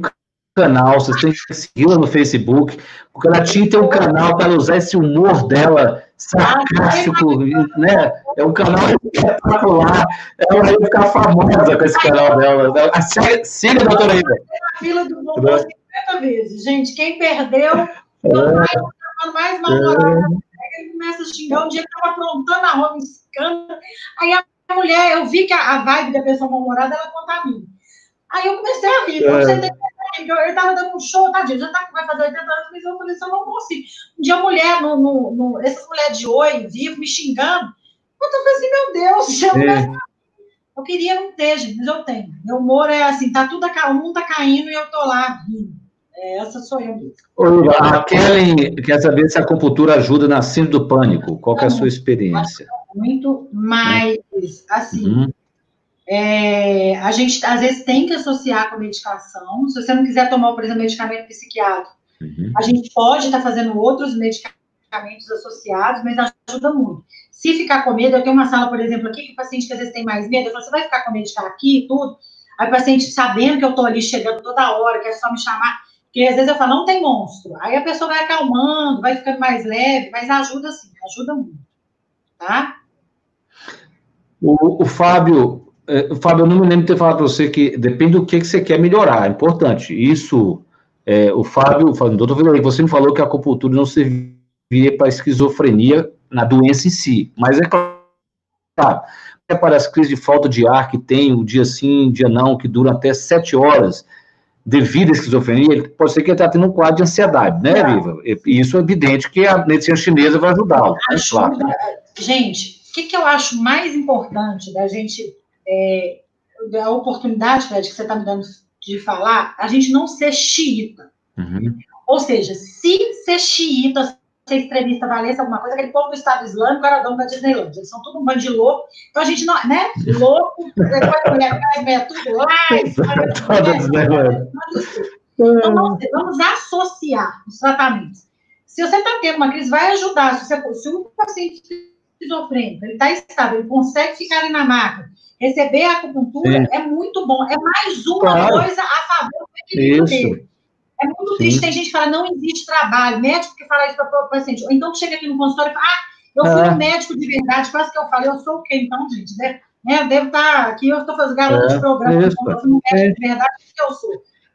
canal, vocês têm que segui-la no Facebook, porque ela tinha que ter um canal para usar esse humor dela sarcástico, né? É um canal espetacular. Ela ia ficar famosa com esse canal dela. Siga, a doutora Eva. fila do humor 50 vezes. Gente, quem perdeu, é. mais mal-humorado. É. Ele começa a xingar. Um dia estava aprontando a roupa, escândalo. Aí a mulher, eu vi que a, a vibe da pessoa mal-humorada, ela contamina. Aí eu comecei a rir. É. Você tem ele estava dando um show, tadinho, já tá, vai fazer 80 anos, mas eu falei assim, eu não consigo. Um dia a mulher, no, no, no, essas mulheres de oi, vivo, me xingando. Eu falei assim, meu Deus, eu, é. eu queria não ter, gente, mas eu tenho. Meu humor é assim, tá tudo, o mundo tá caindo e eu tô lá rindo. É, essa sou eu mesmo. A Kellen quer saber se a acupuntura ajuda na síndrome do pânico. Qual é a sua experiência? Muito, mas, assim, uhum. É, a gente às vezes tem que associar com medicação. Se você não quiser tomar, por exemplo, medicamento psiquiátrico, uhum. a gente pode estar fazendo outros medicamentos associados, mas ajuda muito. se ficar com medo, eu tenho uma sala, por exemplo, aqui, que o paciente que às vezes tem mais medo, eu falo, você vai ficar com medo de ficar aqui e tudo? Aí o paciente sabendo que eu tô ali chegando toda hora, que é só me chamar, porque às vezes eu falo, não tem monstro. Aí a pessoa vai acalmando, vai ficando mais leve, mas ajuda sim, ajuda muito. Tá? O, o Fábio, é, Fábio, eu não me lembro de ter falado para você que depende do que, que você quer melhorar, é importante. Isso, é, o Fábio, o doutor Vila, você me falou que a acupuntura não servia para esquizofrenia na doença em si, mas é claro, é para as crises de falta de ar que tem um dia sim, um dia não, que duram até sete horas, devido à esquizofrenia, pode ser que ele está tendo um quadro de ansiedade, né, Viva? E isso é evidente que a medicina chinesa vai ajudá-lo. Né, claro. Gente, o que, que eu acho mais importante da gente é, a oportunidade, Fred, que você está me dando de falar, a gente não ser xiita. Uhum. Ou seja, se ser xiita, ser extremista valesse alguma coisa, aquele povo do Estado Islâmico era dono da Disneyland. Eles são tudo um bando de louco. Então a gente não, né? Louco, depois a mulher cai, tudo lá. Então vamos, vamos associar os tratamentos. Se você está tendo uma crise, vai ajudar. Se, você, se um paciente esquizofrênico, ele está estável, ele consegue ficar ali na maca, Receber a acupuntura Sim. é muito bom. É mais uma claro. coisa a favor do equilíbrio dele. É muito Sim. triste, tem gente que fala, não existe trabalho, médico que fala isso para o paciente, ou então chega aqui no consultório e fala, ah, eu fui é. um médico de verdade, quase que eu falei, eu sou o quê então, gente? Né? Eu devo estar tá aqui, eu estou fazendo garota é, de programa, então, eu fui um médico é. de verdade, o que eu sou?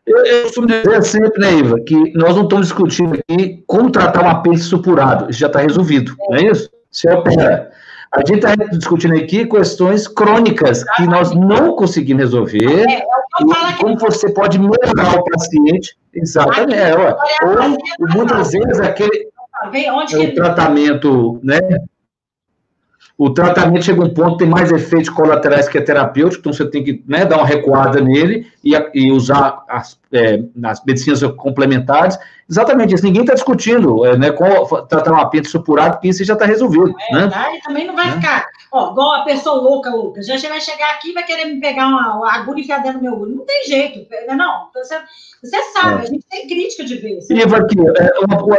Eu, eu costumo dizer sempre, né, Iva, que nós não estamos discutindo aqui como tratar um apêndice supurado, isso já está resolvido, é. não é isso? Você opera. A gente está discutindo aqui questões crônicas que nós não conseguimos resolver. É, é e como você pode melhorar o paciente. Exatamente. É, ou muitas vezes aquele é o tratamento, né? O tratamento chega a um ponto tem mais efeitos colaterais que é terapêutico, então você tem que né, dar uma recuada nele e, e usar as, é, as medicinas complementares. Exatamente isso. Ninguém está discutindo é, né, com tratar uma apêndice supurado, porque isso já está resolvido. É, né? Tá? E também não vai ficar, ó, igual a pessoa louca, louca. Já vai chegar aqui e vai querer me pegar uma, uma agulha e enfiar dentro do meu olho. Não tem jeito, não. Você, você sabe, é. a gente tem crítica de ver. E aqui, é, uma, uma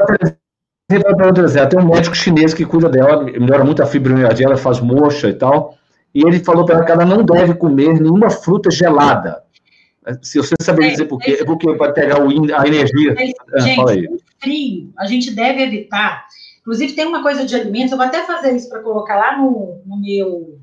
tem um médico chinês que cuida dela, melhora muito a fibromialgia, ela faz mocha e tal, e ele falou para ela que ela não deve comer nenhuma fruta gelada. Se você saber dizer por quê, é porque para pegar o, a energia. Ah, gente, fala aí. frio, a gente deve evitar. Inclusive, tem uma coisa de alimentos, eu vou até fazer isso para colocar lá no, no, meu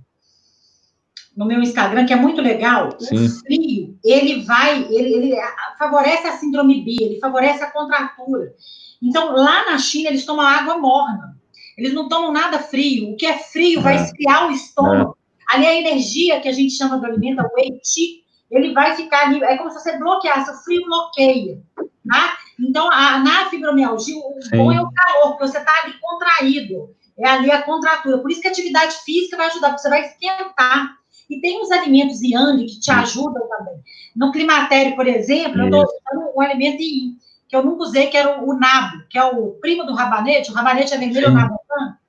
no meu Instagram, que é muito legal. Sim. O frio, ele vai, ele, ele favorece a síndrome B, ele favorece a contratura. Então, lá na China, eles tomam água morna. Eles não tomam nada frio. O que é frio vai é. esfriar o estômago. É. Ali a energia que a gente chama do alimento, o Wei Qi, ele vai ficar ali. É como se você bloqueasse, o frio bloqueia. Tá? Então, a, na fibromialgia, o Sim. bom é o calor, porque você está ali contraído. É ali a contratura. Por isso que a atividade física vai ajudar, porque você vai esquentar. E tem os alimentos yang que te ajudam também. No climatério, por exemplo, eu estou usando um alimento yin que eu nunca usei, que era o, o nabo, que é o primo do rabanete, o rabanete é vermelho, o nabo é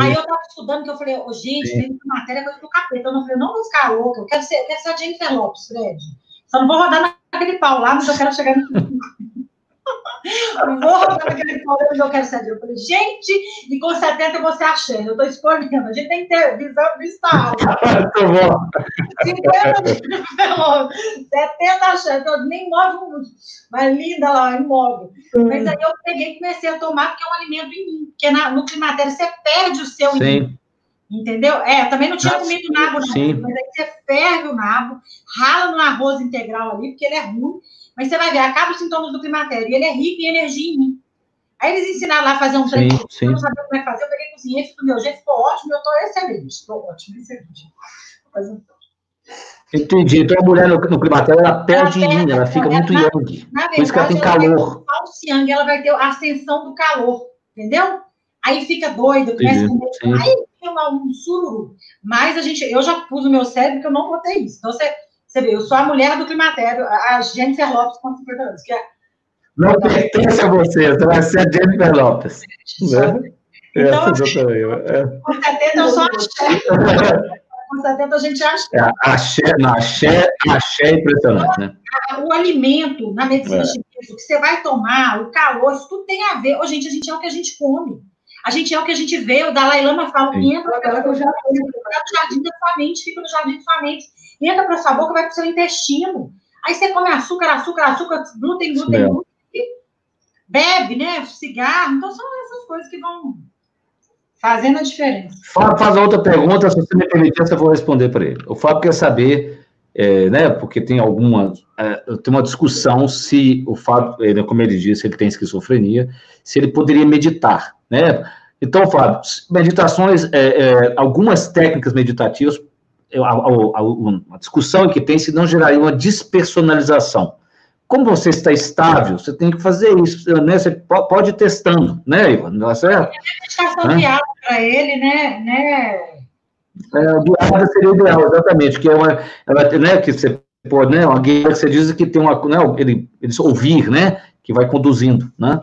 Aí eu estava estudando, que eu falei, oh, gente, Sim. tem matéria coisa do capeta. Então eu falei, não vou ficar louca, eu quero ser, eu quero ser a Jennifer Lopes, Fred. Só não vou rodar naquele pau lá, mas eu quero chegar no. Não vou rodar naquele pau, mas eu quero ser. Eu falei, gente, e com 70 eu vou ser achando, eu estou escolhendo. A gente tem que ter visão. Muito bom. 50 70 achando, eu nem move muito. Mas linda lá, imóvel. Hum. Mas aí eu peguei e comecei a tomar, porque é um alimento em mim. Porque na, no climatério você perde o seu Sim. Entendeu? É, também não tinha comido nabo, não. Sim. Mas aí você ferve o nabo, rala no arroz integral ali, porque ele é ruim. Mas você vai ver, acaba os sintomas do climatério. E ele é rico em energia em mim. Aí eles ensinaram lá a fazer um treino. Eu não sabia como é que fazer. Eu peguei cozinhei, fiz do meu jeito, ficou ótimo. Eu estou excelente. Estou ótimo, excelente. Entendi. Então a mulher no, no climatério, ela perde ela, yin, ela fica muito na, yang. Na verdade, Por isso que ela tem calor. Ela yang, ela vai ter a ascensão do calor. Entendeu? Aí fica doido, começa com Aí tem um sururu. Mas a gente, eu já pus o meu cérebro que eu não botei isso. Então você, você vê, eu sou a mulher do climatério, a Jennifer Lopes com 50 anos, que é. Não pertence a você, você vai ser a Jennifer Lopes. Né? Então, é. com 70 eu sou a chefe. com 70 a gente acha. É, axé, não, axé, axé é impressionante, né? O alimento na medicina é. chinesa, o que você vai tomar, o calor, isso tudo tem a ver. Ô, gente, a gente é o que a gente come. A gente é o que a gente vê, o Dalai Lama fala que entra pela no jardim da sua mente, fica no jardim da sua mente, entra para sua boca, vai para o seu intestino. Aí você come açúcar, açúcar, açúcar, glúten, glúten, é. glúten, bebe, né? Cigarro. Então são essas coisas que vão fazendo a diferença. Fábio faz outra pergunta, se você me permitir, eu vou responder para ele. O Fábio quer saber, é, né, porque tem alguma, é, tem uma discussão se o Fábio, ele, como ele disse, ele tem esquizofrenia, se ele poderia meditar, né? Então, Fábio, meditações, é, é algumas técnicas meditativas, a, a, a, discussão que tem se não geraria uma despersonalização. Como você está estável, você tem que fazer isso, né? Você pode ir testando, né, Ivan? Não é certo? É meditação guiada para ele, né? né? É, guiada seria o ideal, exatamente, que é uma, ela, né, que você pode, né, uma guia que você diz que tem uma, né, ele, eles ouvir, né, que vai conduzindo, né?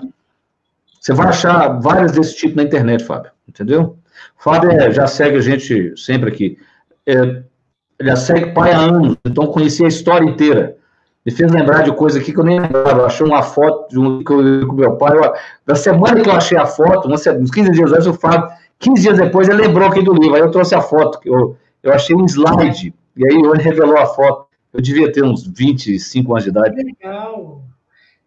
Você vai achar várias desse tipo na internet, Fábio, entendeu? Fábio é, já segue a gente sempre aqui. É, ele segue pai há anos, então conhecia a história inteira me fez lembrar de coisa aqui que eu nem lembrava. Eu achei uma foto de um que eu com meu pai. Eu, da semana que eu achei a foto, uns 15 dias antes, eu falo, 15 dias depois ele lembrou aqui do livro. Aí eu trouxe a foto, eu, eu achei um slide, e aí ele revelou a foto. Eu devia ter uns 25 anos de idade. Legal.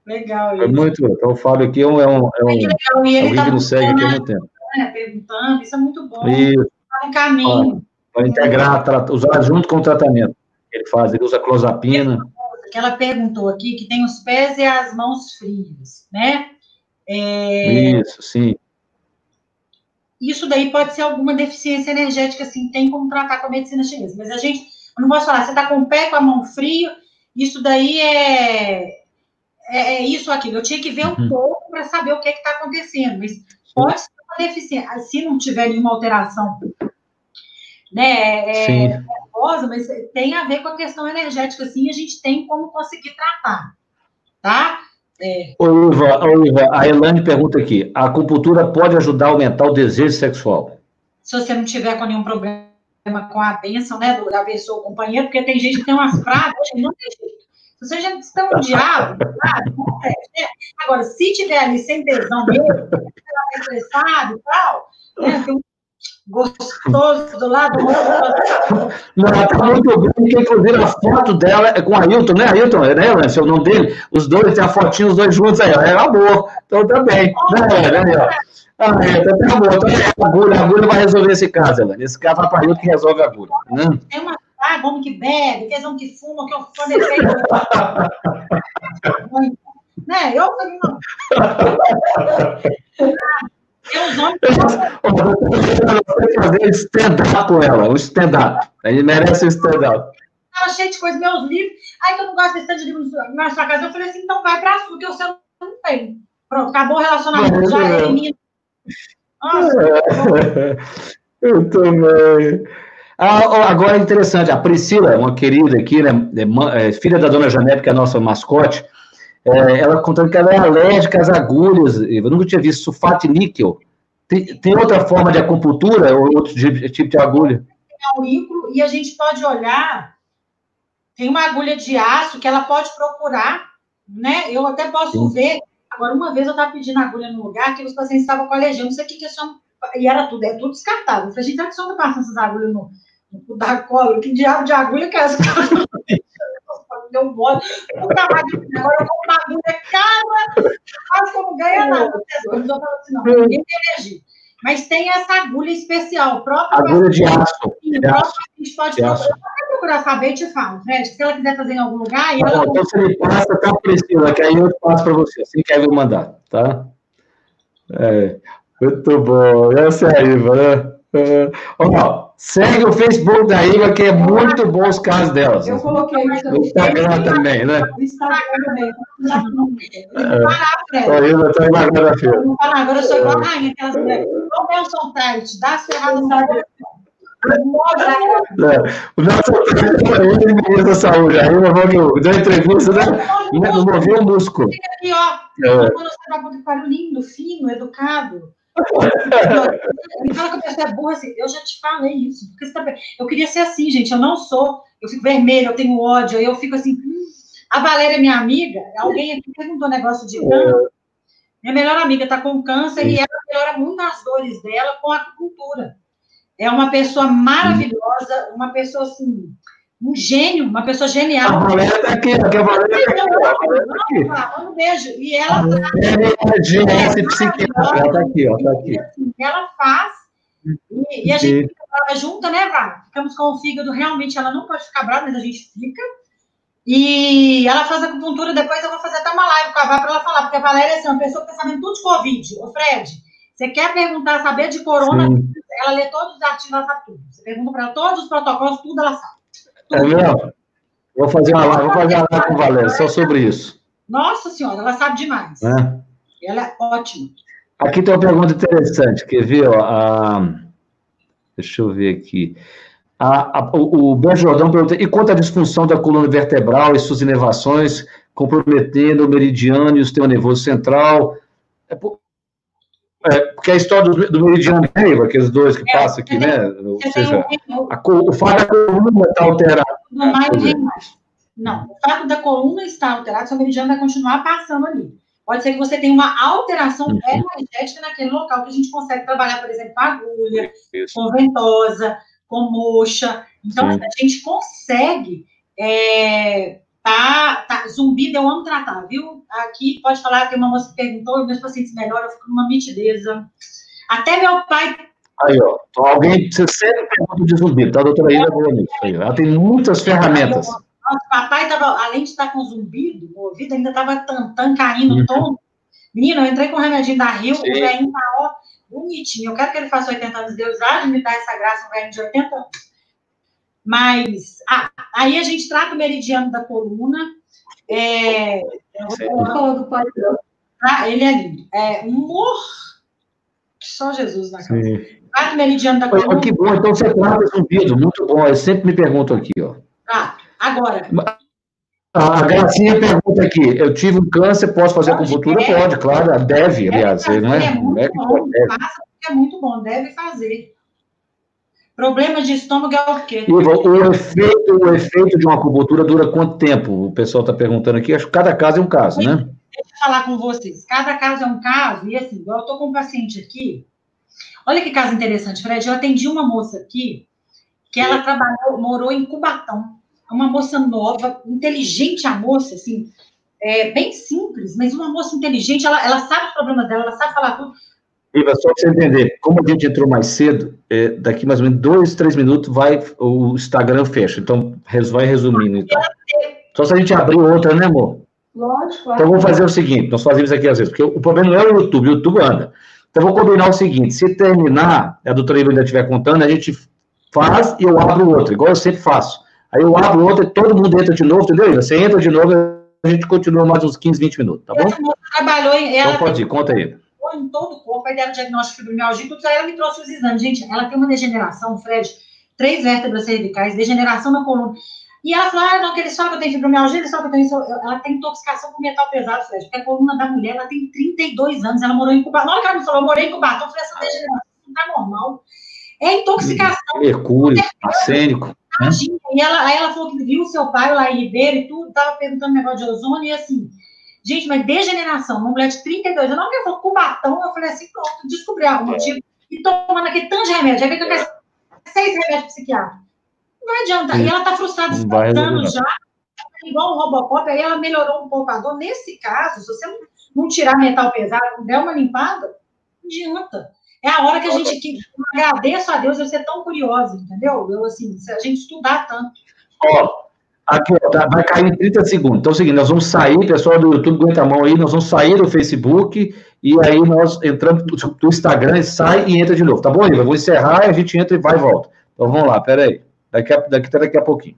Legal. É muito. Então o Fábio aqui é um. É um, é um, é legal. E ele é tá que nos segue aqui há muito tempo. Né, perguntando, isso é muito bom. Isso. Tá no caminho. Para integrar, usar junto com o tratamento ele faz. Ele usa clozapina que ela perguntou aqui, que tem os pés e as mãos frios, né? É... Isso, sim. Isso daí pode ser alguma deficiência energética, assim, tem como tratar com a medicina chinesa. Mas a gente, eu não posso falar, você está com o pé com a mão frio, isso daí é, é, é isso ou aquilo. Eu tinha que ver um uhum. pouco para saber o que está acontecendo, mas pode ser uma deficiência. Se não tiver nenhuma alteração, né? É, Sim nervosa, mas tem a ver com a questão energética, assim, a gente tem como conseguir tratar, tá? É. Ô, Iva, ô, Iva, a Elane pergunta aqui, a acupuntura pode ajudar a aumentar o desejo sexual? Se você não tiver com nenhum problema com a bênção, né, da pessoa, companheiro, porque tem gente que tem umas pragas, não tem jeito. Se você já está um diabo, tá? né? Agora, se tiver ali sem tesão mesmo, ela está estressada e tal, né, tem um gostoso do lado. Não, tá muito bem, porque inclusive a foto dela é com a Ailton, né? Ailton, né, Lance? É o nome dele. Os dois, tem a fotinha, os dois juntos aí, É amor. Então tá bem. Né, né, Ah, é, tá, tá bom. Então, a agulha, a agulha vai resolver esse caso, Elane. Esse caso vai para Ailton que resolve a agulha. Né? Tem uma ah, homem que bebe, tem homem que fuma, que eu fã defeito. né? Eu falei, não. Você fazer stand-up com ela, um stand-up. Ele merece um stand-up. Tava cheio de coisa, meus livros. Aí que eu não gosto desse tanto de livro na sua casa. Eu falei assim, então vai pra sua, que o seu não tem. Pronto, acabou o relacionamento. Já é menino. Nossa. Eu também. Ah, agora é interessante, a Priscila, uma querida aqui, né, é, é, filha da dona Janete, que é a nossa mascote, é, ela contando que ela é alérgica às agulhas. Eu nunca tinha visto sulfato de níquel. Tem, tem outra forma de acupuntura ou outro tipo de agulha? Tem aurículo e a gente pode olhar. Tem uma agulha de aço que ela pode procurar, né? Eu até posso Sim. ver. Agora, uma vez eu estava pedindo agulha no lugar que os pacientes estavam com alergia, não sei o que que são. E era tudo, é tudo descartável. Eu falei, gente, será que só está passando essas agulhas no, no da cola? Que diabo de agulha que é essa? deu um bode. Nunca mais agora eu vou uma agulha cara, quase como ganha nada. Eu falo assim, não, ninguém tem energia. Mas tem essa agulha especial, própria. Agulha de aço. Sim, de. A gente pode procurar, procurar saber e te falo, Fred. Se ela quiser fazer em algum lugar. Tá ela... Então você me passa, tá, Priscila, que aí eu passo para você, assim que aí eu mandar, tá? É, muito bom. Essa é a Iva, né? É, ó, Segue o Facebook da Iva, que é muito bom os casos delas. Eu coloquei no Instagram também, né? No Instagram também. É. A Iva está emagrecendo a filha. Agora eu sou igual a rainha, aquelas mulheres. Não é o som Tite, dá as ferradas no o nosso ele é ministro da saúde, aí eu vou dar entrevista, né? Não moveu o músculo. Fica aqui, ó. É. Quando você vai com lindo, fino, educado. Me fala que a pessoa é burra assim. Eu já te falei isso. Porque tá... Eu queria ser assim, gente. Eu não sou. Eu fico vermelho, eu tenho ódio. Aí eu fico assim. Hum. A Valéria, minha amiga, alguém aqui perguntou um negócio de câncer. Minha melhor amiga está com câncer e ela melhora muito as dores dela com a acupuntura. É uma pessoa maravilhosa, uma pessoa assim, um gênio, uma pessoa genial. A Valéria está aqui, a Valéria está aqui. Um beijo. E ela é GS psiquiatra, ela está aqui, ó, tá aqui. Assim, ela faz, e, e a gente fica junta, né, Vá? Ficamos com o fígado, realmente ela não pode ficar brava, mas a gente fica. E ela faz acupuntura, depois eu vou fazer até uma live com a Vá para ela falar, porque a Valéria assim, é uma pessoa que está sabendo tudo de Covid. Ô, Fred, você quer perguntar, saber de corona, Sim. ela lê todos os artigos, ela sabe tudo. Você pergunta para ela todos os protocolos, tudo ela sabe. É mesmo? Vou fazer uma live, vou fazer uma live com o Valéria, só sobre isso. Nossa senhora, ela sabe demais. É. Ela é ótima. Aqui tem uma pergunta interessante, quer ver? Ó, a... Deixa eu ver aqui. A, a, o, o Ben Jordão pergunta, e quanto à disfunção da coluna vertebral e suas inervações, comprometendo o meridiano e o sistema nervoso central? É, é, porque a história do, do meridiano né, aqueles dois que é, passam aqui, né? Ou seja, a, o fato da coluna está alterado. Não, o fato da coluna estar alterada, seu meridiano vai continuar passando ali. Pode ser que você tenha uma alteração uhum. energética naquele local que a gente consegue trabalhar, por exemplo, com agulha, Isso. com ventosa, com mocha. Então, Sim. a gente consegue é, Tá, tá, zumbido eu amo tratar, viu? Aqui pode falar, tem uma moça que perguntou, meus pacientes melhoram, eu fico numa mitideza. Até meu pai. Aí, ó, então, alguém, você sempre pergunta de zumbido, tá, doutora Ida é, Ela tem muitas ferramentas. Nossa, papai tava, além de estar com zumbido, o ouvido ainda tava tantã caindo uhum. todo. Menino, eu entrei com o remedinho da Rio, Sim. o velhinho tá, ó, bonitinho. Eu quero que ele faça 80 anos, Deus de me dar essa graça, um velho de 80 anos. Mas ah, aí a gente trata o meridiano da coluna. É, ah, ele é lindo. É humor. Só Jesus na casa. Trata o meridiano da coluna. Que bom, então você trata zumbido, muito bom. Eu sempre me pergunto aqui, ó. Ah, agora. A Gracinha pergunta aqui: eu tive um câncer, posso fazer acupuntura? É, pode, claro, deve, aliás. Fazer, não é, é muito é, bom, é. Faça, é muito bom, deve fazer. Problema de estômago é o quê? O efeito, o efeito de uma acupuntura dura quanto tempo? O pessoal está perguntando aqui. Acho que cada caso é um caso, né? Deixa eu falar com vocês. Cada caso é um caso. E assim, eu estou com um paciente aqui. Olha que caso interessante, Fred. Eu atendi uma moça aqui que ela trabalhou, morou em Cubatão. Uma moça nova, inteligente a moça, assim, é, bem simples, mas uma moça inteligente. Ela, ela sabe os problemas dela, ela sabe falar tudo. Iva, só para você entender, como a gente entrou mais cedo, é, daqui mais ou menos dois, três minutos vai o Instagram fecha. Então, vai resumindo. Então. Só se a gente abrir outra, né, amor? Lógico. Então, vamos fazer o seguinte: nós fazemos aqui às vezes, porque o problema não é o YouTube, o YouTube anda. Então, vou combinar o seguinte: se terminar, a doutora Iva ainda estiver contando, a gente faz e eu abro outro, igual eu sempre faço. Aí eu abro outro e todo mundo entra de novo, entendeu? Você entra de novo, a gente continua mais uns 15, 20 minutos, tá bom? Trabalhou em, então pode ir, conta aí em todo o corpo, aí deram diagnóstico de fibromialgia, tudo, aí ela me trouxe os exames. Gente, ela tem uma degeneração, Fred, três vértebras cervicais, degeneração na coluna. E ela falou, ah, não, que eles falam que eu tenho fibromialgia, eles falam que eu tenho isso. Ela tem intoxicação com metal pesado, Fred, porque a coluna da mulher, ela tem 32 anos, ela morou em Cubatão. Na hora que ela me falou, eu morei em Cubatão, eu falei, essa degeneração não tá normal. É intoxicação. Mercúrio, arsênico. E ela, aí ela falou que viu o seu pai lá em Ribeiro e tudo, tava perguntando negócio de ozônio, e assim, Gente, mas degeneração, uma mulher de 32 anos, não eu falou Cubatão, eu falei assim, pronto, descobri algum motivo, e tomando aquele tanto de remédio, já vi que eu quero seis remédios psiquiátricos. Não adianta. E ela tá frustrada, anos já, igual um Robocop, aí ela melhorou um pouco a dor. Nesse caso, se você não tirar metal pesado, não der uma limpada, não adianta. É a hora que a gente que agradeço a Deus eu ser tão curiosa, entendeu? Eu, assim, se a gente estudar tanto. Ó, Aqui, tá, vai cair em 30 segundos. Então é o seguinte, nós vamos sair, pessoal do YouTube, aguenta a mão aí, nós vamos sair do Facebook e aí nós entramos do Instagram, sai e entra de novo, tá bom, Iva? Vou encerrar, a gente entra e vai e volta. Então vamos lá, peraí. Daqui, a, daqui até daqui a pouquinho.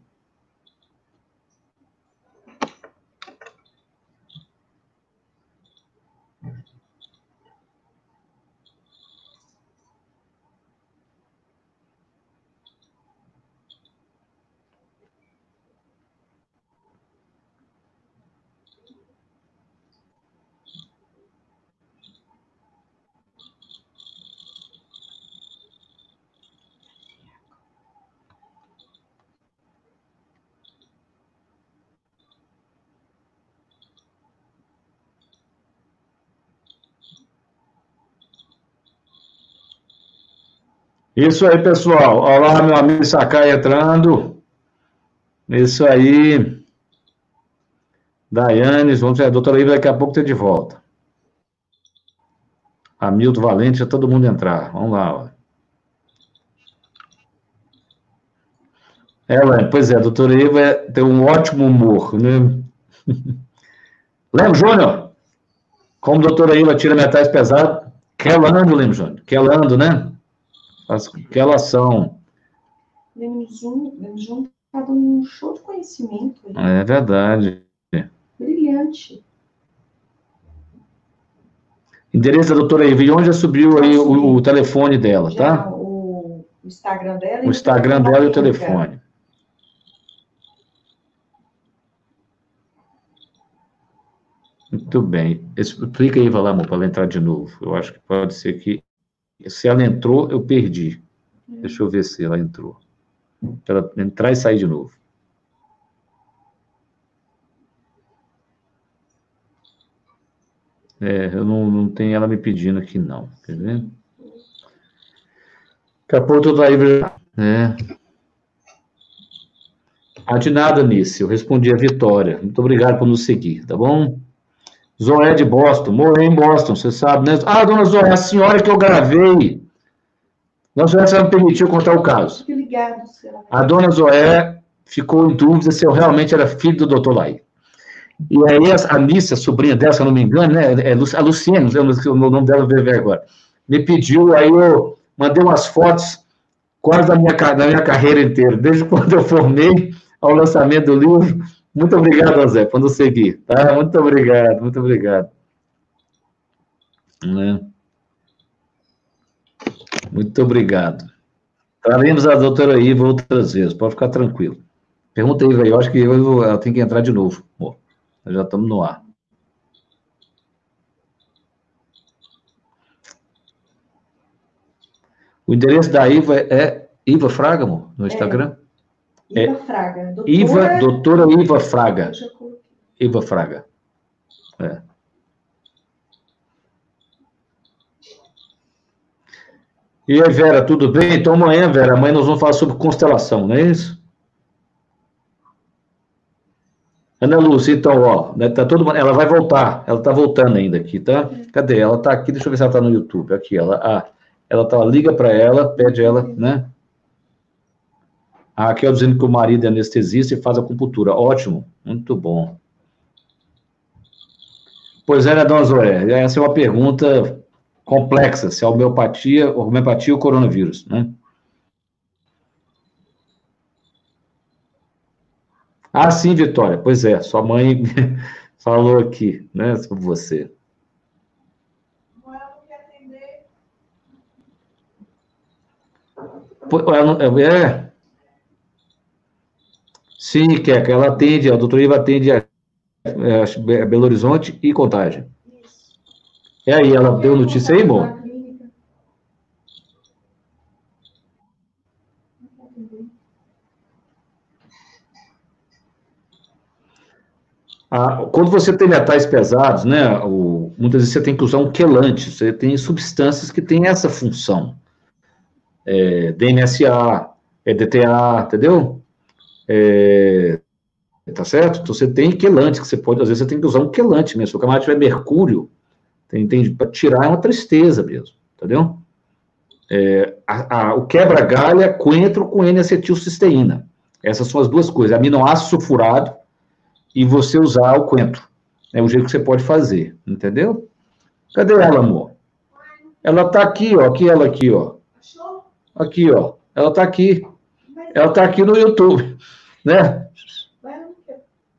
Isso aí, pessoal. Olá, meu amigo Sakai entrando. Isso aí. Daiane, vamos ver. A doutora Iva daqui a pouco está de volta. Hamilton Valente, já todo mundo entrar. Vamos lá. Ó. É, pois é, a doutora Iva tem um ótimo humor, né? Lembro, Júnior, como a doutora Iva tira metais pesados, quelando, Lembro, Júnior, quelando, né? Faz quelação. Lemos Júnior está dando um show de conhecimento. É verdade. Brilhante. Endereço da doutora Ivy, onde já subiu aí o, o, telefone dela, já, tá? O, Instagram dela. O Instagram dela e o telefone. Muito bem. Explica aí, Valamor, para ela entrar de novo. Eu acho que pode ser que. Se ela entrou, eu perdi. É. Deixa eu ver se ela entrou. Para ela entrar e sair de novo. É, eu não, não tenho ela me pedindo aqui, não. Quer ver? Daqui a pouco eu aí. É. Ah, de nada, Nice. Eu respondi a Vitória. Muito obrigado por nos seguir, tá bom? Zoé de Boston. Morei em Boston, você sabe, né? Ah, dona Zoé, a senhora que eu gravei. Dona Zoé, você me permitiu contar o caso. Senhora. A dona Zoé ficou em dúvida se eu realmente era filho do doutor Lai. E aí a Alice, a sobrinha dela, se eu não me engano, né, é a Luciene, não sei o nome dela, ver agora, me pediu, aí eu mandei umas fotos quase da minha, da minha carreira inteira, desde quando eu formei ao lançamento do livro. Muito obrigado, Zé, por nos seguir, tá? Muito obrigado, muito obrigado. Né? Muito obrigado. Traremos a doutora Iva outras vezes, pode ficar tranquilo. Pergunta aí, velho, eu acho que eu, ela tem que entrar de novo, já estamos no ar. O endereço da Iva é Iva Fraga, amor, no é. Instagram? É. Iva Fraga. Doutora... Iva, doutora Iva Fraga. Iva Fraga. É. E aí, Vera, tudo bem? Então amanhã, Vera, amanhã nós vamos falar sobre constelação, não é isso? Ana Lúcia, então, ó, né, tá todo ela vai voltar, ela tá voltando ainda aqui, tá? Cadê? Ela tá aqui, deixa eu ver se ela tá no YouTube, aqui, ela, ah, ela tá, liga para ela, pede ela, né? A Raquel dizendo que o marido é anestesista e faz acupuntura, ótimo, muito bom. Pois é, né, dona Zoé, essa é uma pergunta complexa, se é homeopatia, homeopatia ou coronavírus, né? Ah, sim, Vitória. Pois é, sua mãe falou aqui, né, sobre você. Ela é. Sim, Keca, ela atende, a doutora Iva atende a, a Belo Horizonte e Contagem. É aí, ela deu notícia aí, amor? Ah, quando você tem metais pesados, né, o, muitas vezes você tem que usar um quelante, você tem substâncias que têm essa função. É, DMSA, EDTA, entendeu? É, tá certo? Então você tem quelante, que você pode, às vezes você tem que usar um quelante mesmo. Se o camarada tiver mercúrio, entende? Para tirar é uma tristeza mesmo, entendeu? É, a, a, o quebra-galha coentro com N-acetilcisteína. Essas são as duas coisas. Aminoácido sulfurado e você usar o coentro. É o jeito que você pode fazer, entendeu? Cadê ela, amor? Ela tá aqui, ó. Aqui ela aqui, ó. Aqui, ó. Ela tá aqui. Ela tá aqui no YouTube, né?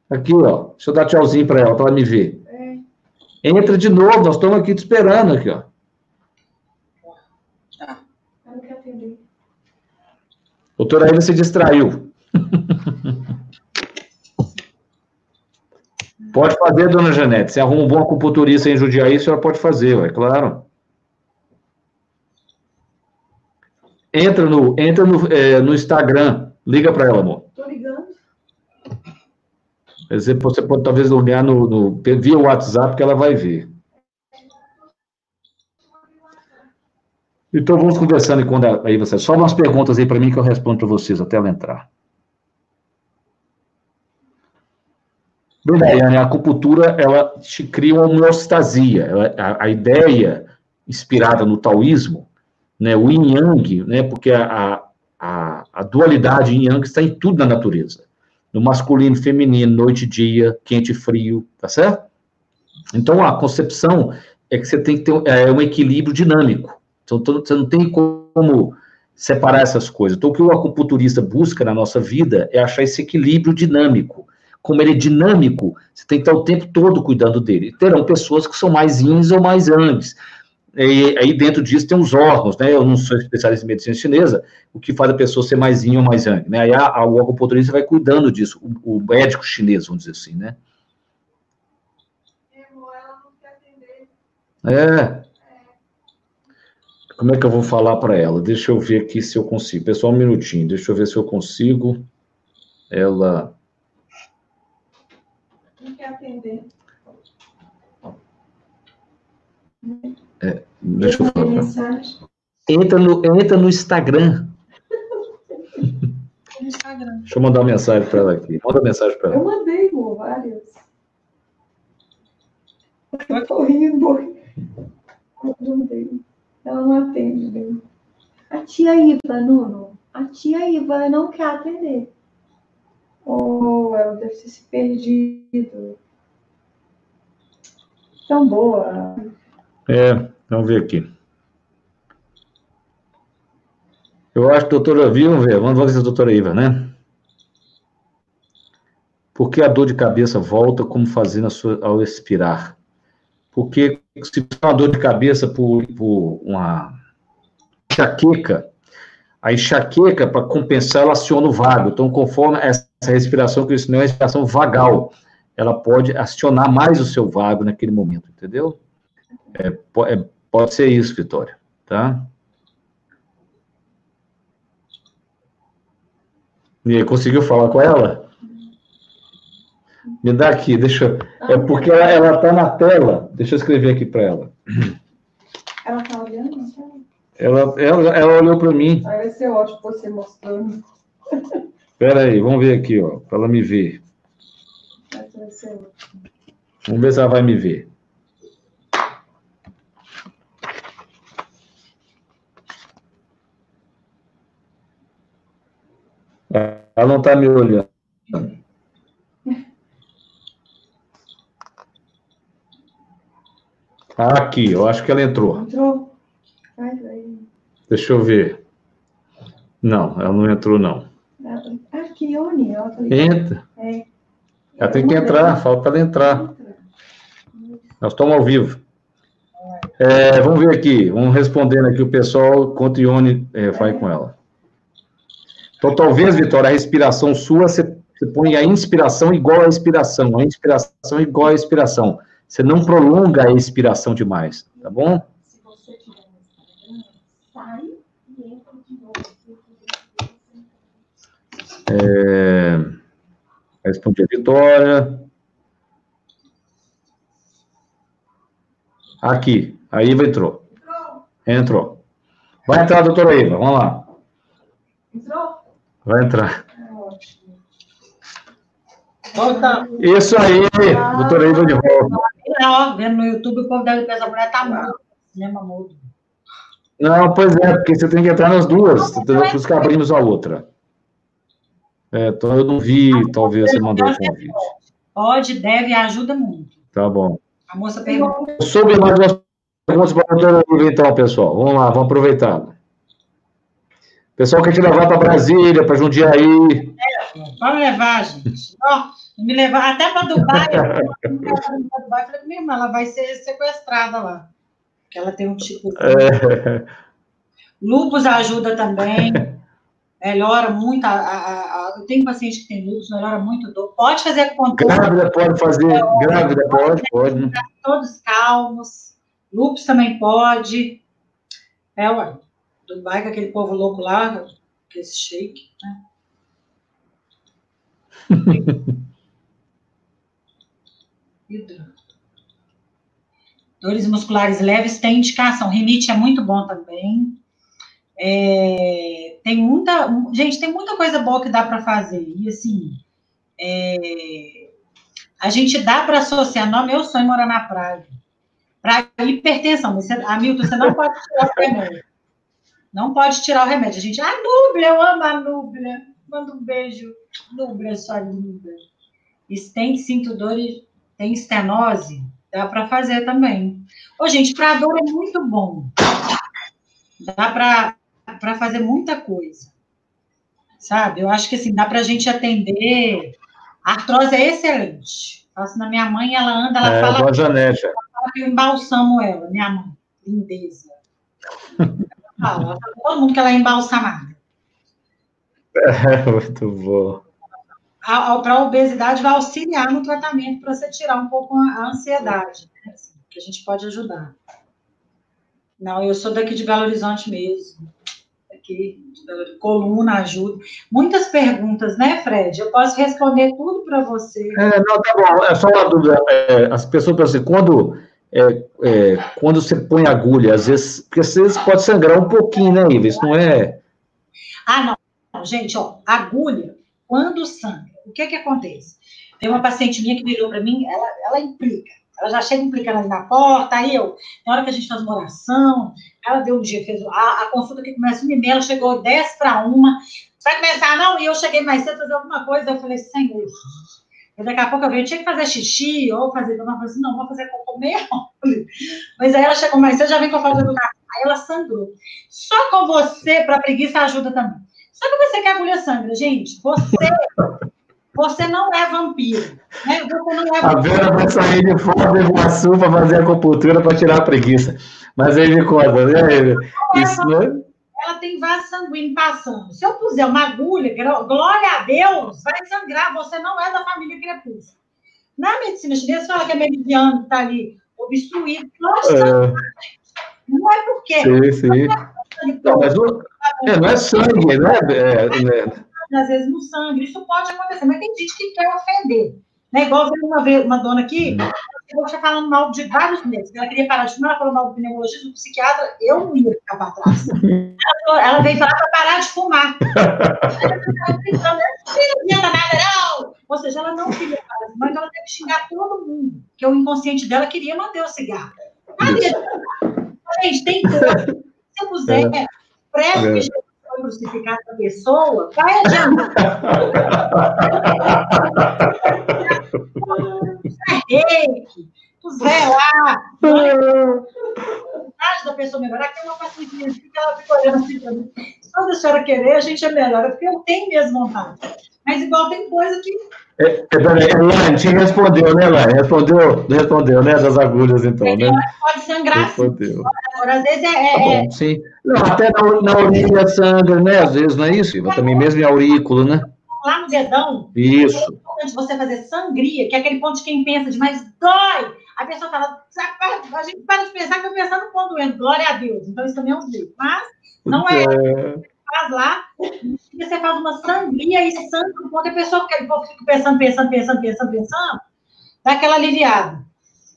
Aqui, ó. Deixa eu dar tchauzinho para ela, para ela me ver. Entra de novo, nós estamos aqui te esperando aqui, ó. Doutora ainda se distraiu. Pode fazer, dona Janete. Se arruma um bom acupunturista em Judiaí, a senhora pode fazer, é claro. Entra no, entra no, é, no Instagram. Liga para ela, amor. Ligando. Você, pode talvez olhar no, no, via WhatsApp que ela vai ver. Então vamos conversando enquanto aí você. Só umas perguntas aí para mim que eu respondo para vocês até ela entrar. Bem, a acupuntura ela te cria uma homeostasia. A, a, ideia inspirada no taoísmo, né, o yin yang, né, porque a, a, a dualidade yin yang está em tudo na natureza. No masculino, feminino, noite e dia, quente e frio, tá certo? Então a concepção é que você tem que ter é, um equilíbrio dinâmico. Então, você não tem como separar essas coisas. Então, o que o acupunturista busca na nossa vida é achar esse equilíbrio dinâmico. Como ele é dinâmico, você tem que estar o tempo todo cuidando dele. Terão pessoas que são mais ins ou mais angs. E aí dentro disso tem os órgãos, né? Eu não sou especialista em medicina chinesa, o que faz a pessoa ser mais yin ou mais yang, né? Aí a, a, o acupunturista vai cuidando disso, o, o médico chinês, vamos dizer assim, né? É, como é que eu vou falar para ela? Deixa eu ver aqui se eu consigo. Pessoal, um minutinho. Deixa eu ver se eu consigo. Ela. Não quer atender. É, deixa eu falar. Entra no, entra no Instagram. Instagram. Deixa eu mandar uma mensagem para ela aqui. Manda mensagem para ela. Eu mandei, amor, várias. Eu tô rindo. Eu mandei. Ela não atende. A tia Iva, Nuno, a tia Iva não quer atender. Oh, ela deve ter se perdido. Tão boa. É, vamos ver aqui. Eu acho que doutora viu, vamos ver, vamos ver se a doutora Iva, né? Por que a dor de cabeça volta como fazendo ao expirar? Porque se tem uma dor de cabeça por, por uma enxaqueca, a enxaqueca, para compensar, ela aciona o vago. Então, conforme essa respiração, que isso não é uma respiração vagal, ela pode acionar mais o seu vago naquele momento, entendeu? É, é, pode ser isso, Vitória, tá? E aí, conseguiu falar com ela? Me dá aqui, deixa. É porque ela, ela tá na tela. Deixa eu escrever aqui para ela. Ela tá olhando? Ela, ela, ela olhou para mim. Aí vai ser ótimo você mostrando. Espera aí, vamos ver aqui, ó, para ela me ver. Vamos ver se ela vai me ver. Ela não está me olhando. Ah, aqui, eu acho que ela entrou. Entrou? Vai. Deixa eu ver. Não, ela não entrou, não. Aqui, Oni, ela tá Entra. É. Ela tem que entrar, falta ela entrar. Nós estamos ao vivo. É, vamos ver aqui, vamos respondendo aqui o pessoal, quanto Ione é, vai com ela. Então, talvez, Vitória, a respiração sua, você, você põe a inspiração igual a expiração, a inspiração igual a expiração. Você não prolonga a expiração demais, tá bom? Se você tiver no Instagram, sai e entra de novo. É... Respondi a Vitória. Aqui, a Iva entrou. Entrou. Vai entrar, doutora Iva, vamos lá. Entrou? Vai entrar. Volta. Isso aí, doutora Iva de volta ó, vendo no YouTube, o povo deve pensar, a mulher tá mudo, cinema mudo. Não, pois é, porque você tem que entrar nas duas, por isso que abrimos a outra. É, então eu não vi, talvez você mandou o convite. Pode, deve, ajuda muito. Tá bom. A moça perguntou. Sobre mais umas perguntas para o então, pessoal. Vamos lá, vamos aproveitar. Pessoal quer te levar para Brasília, para Jundiaí. É, pode levar, gente. Me levar até para Dubai. eu Dubai, falei, minha irmã, ela vai ser sequestrada lá. Porque ela tem um tipo. É. Lupus ajuda também. Melhora muito. A, a, a, eu tenho paciente que tem lupus, melhora muito dor. Pode fazer controle. Grávida pode fazer. É, grávida pode, pode. Né? Todos calmos. Lupus também pode. É, ué. Dubai, com aquele povo louco lá, que esse shake, né? Hidro. dores musculares leves, tem indicação. Rinite é muito bom também. É, tem muita. Gente, tem muita coisa boa que dá para fazer. E assim. É, a gente dá para associar. Não, meu sonho é morar na praia. Para hipertensão. Você, Hamilton, você não pode tirar o. Não pode tirar o remédio. A gente, ah, Núblia, eu amo a Núblia. Manda um beijo. Núblia, sua linda. Estende cinto dor e tem estenose. Dá para fazer também. Ô, gente, para dor é muito bom. Dá para fazer muita coisa. Sabe? Eu acho que assim, dá para a gente atender. A artrose é excelente. Faço na minha mãe, ela anda, ela é, fala. Ela fala que eu embalsamo ela, minha mãe. Lindeza. Fala, todo mundo que ela é embalsamada. É, muito bom. Para a obesidade vai auxiliar no tratamento para você tirar um pouco a ansiedade, né? Assim, que a gente pode ajudar. Não, eu sou daqui de Belo Horizonte mesmo. Aqui, coluna ajuda. Muitas perguntas, né, Fred? Eu posso responder tudo para você. É, não, tá bom. É só uma dúvida. É, as pessoas pensam assim, quando, é, é, quando você põe agulha, às vezes, porque às vezes pode sangrar um pouquinho, né, Iva? Isso não é. Ah, não. Gente, ó, agulha, quando sangra, o que que acontece? Tem uma paciente minha que virou para mim, ela, ela implica. Ela já chega implicando ali na porta, aí eu, na hora que a gente faz uma oração, ela deu um dia, fez a, a consulta que começa uma e meia, ela chegou 10 para uma, vai começar não? E eu cheguei mais cedo fazer alguma coisa, eu falei, Senhor, e daqui a pouco eu vi, eu tinha que fazer xixi, ou fazer, eu falei assim, não, vou fazer cocô mesmo. Mas aí ela chegou mais cedo, já vem com a falta do café, aí ela sangrou. Só com você, para preguiça, ajuda também. Só que você que agulha sangra, gente, você você não é vampiro. Né? Você não é vampiro. A Vera vai sair de fora do Iguaçu para fazer acupuntura para tirar a preguiça. Mas aí me conta, né? É Isso, né? Ela tem vaso sanguíneo passando. Se eu puser uma agulha, glória a Deus, vai sangrar. Você não é da família crepúsculo. Na medicina chinesa, fala que a meridiano está ali obstruído. É. Não é porque. Sim, sim. Não, mas não, é, não é sangue, né? É, é, às vezes no sangue, isso pode acontecer, mas tem gente que quer ofender. Né? Igual veio uma, vez, uma dona aqui, eu já falando mal de vários meses, ela queria parar de fumar, ela falou mal do pneumologista, do psiquiatra, eu não ia ficar para trás. Ela, ela, veio falar para parar de fumar. ela não queria nada, não! Ou seja, ela não queria parar de fumar, então ela teve que xingar todo mundo, que o inconsciente dela queria manter o cigarro. Gente, tem coisa. Se eu puser, é. prego que foi crucificado a pessoa, vai adiante. reiki, puser lá, a da pessoa melhorar, que é uma paciente que ela fica olhando assim para mim. Quando a senhora querer, a gente é melhor, porque eu tenho mesmo vontade. Mas igual tem coisa que. É, é, Elaine, te respondeu, né, Elaine? Respondeu, respondeu, né, das agulhas, então, né? Pode sangrar, respondeu. Agora, às vezes é... é tá bom, é sim. Não, até na, na orelha sangra, né, às vezes, não é isso? Também mesmo em aurículo, né? Lá no dedão. Isso. Importante você fazer sangria, que é aquele ponto de quem pensa demais, dói! A pessoa fala, a gente para de pensar que eu pensando no ponto doendo, glória a Deus. Então, isso também é um jeito. Mas, não é... é faz lá, você faz uma sangria e sangra um pouco, a pessoa fica pensando, pensando, pensando, pensando, pensando, dá aquela aliviada.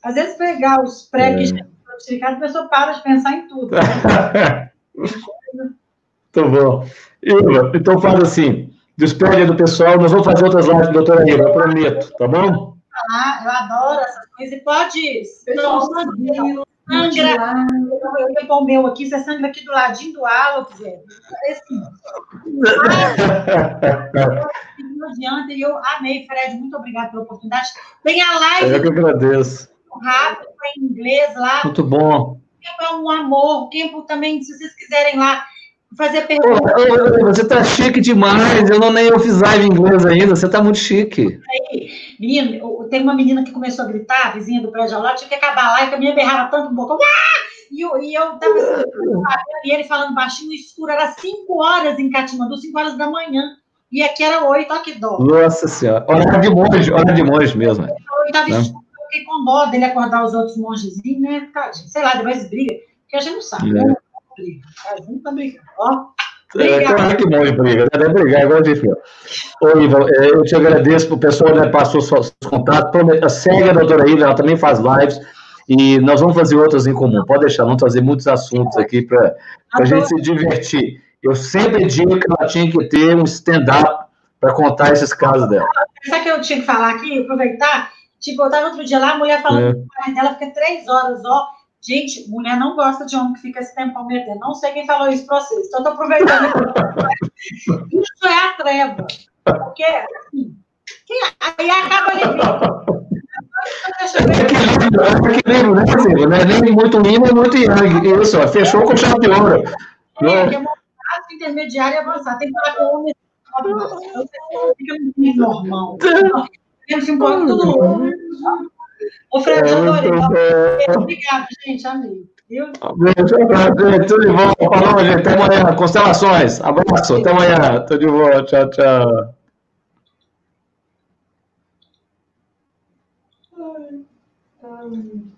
Às vezes, pegar os pré-que é. a pessoa para de pensar em tudo. Né? Muito bom. Iva, então faz assim, despede do pessoal, nós vamos fazer outras lives, doutora Iva, eu prometo, tá bom? Ah, eu adoro essas coisas, e pode... Não, sangra. Eu ia pôr o meu aqui, você sangra aqui do ladinho do halo, Zé. Assim. Não adianta, e eu amei, Fred, muito obrigada pela oportunidade. Tem a live. Eu que agradeço. Rápido, em inglês lá. Muito bom. É um amor, tempo também, se vocês quiserem lá fazer perguntas. Você está chique demais, eu não nem eu fiz live em inglês ainda, você está muito chique. Aí, menino, tem uma menina que começou a gritar, vizinha do prédio lá, tinha que acabar lá, e a menina berrava tanto um pouco, e eu, e eu tava assim, e ele falando baixinho, escuro, era 5 horas em Katmandu, 5 horas da manhã, e aqui era 8, olha que dó. Nossa senhora, hora de monge, hora de monge mesmo. Eu tava né? fiquei com dó dele acordar os outros mongezinhos, né, sei lá, depois briga, porque a gente não sabe, né? Briga. A gente tá brigando. Ó. É, claro que monge briga, né? Deve brigar, igual a gente viu. Ô, Ivan, é, eu te agradeço, o pessoal né, passou seus contatos. Segue a doutora Iva, ela também faz lives. E nós vamos fazer outras em comum. Pode deixar, vamos trazer muitos assuntos aqui para a gente se divertir. Eu sempre digo que ela tinha que ter um stand-up para contar esses casos dela. Sabe que eu tinha que falar aqui, aproveitar? Tipo, eu estava outro dia lá, a mulher falando é. dela, fica três horas, ó. Gente, mulher não gosta de homem que fica esse tempo metendo. Não sei quem falou isso para vocês. Então, estou aproveitando. isso é a treva. Porque, assim, aí acaba ali. É equilíbrio, né, Silvio? Não é nem muito yin nem muito yang. Isso, ó, fechou com chave de ouro. É, que é uma intermediária e avançada. Tem que falar com o homem. Fica no normal. Fica um pouco tudo. Ô, Fred, é, adorei. Obrigado, gente, amigo. Beijo, tudo de bom. Falou, gente. Até amanhã. Constelações. Abraço. Até amanhã. Tudo de bom. Tchau, tchau. Um,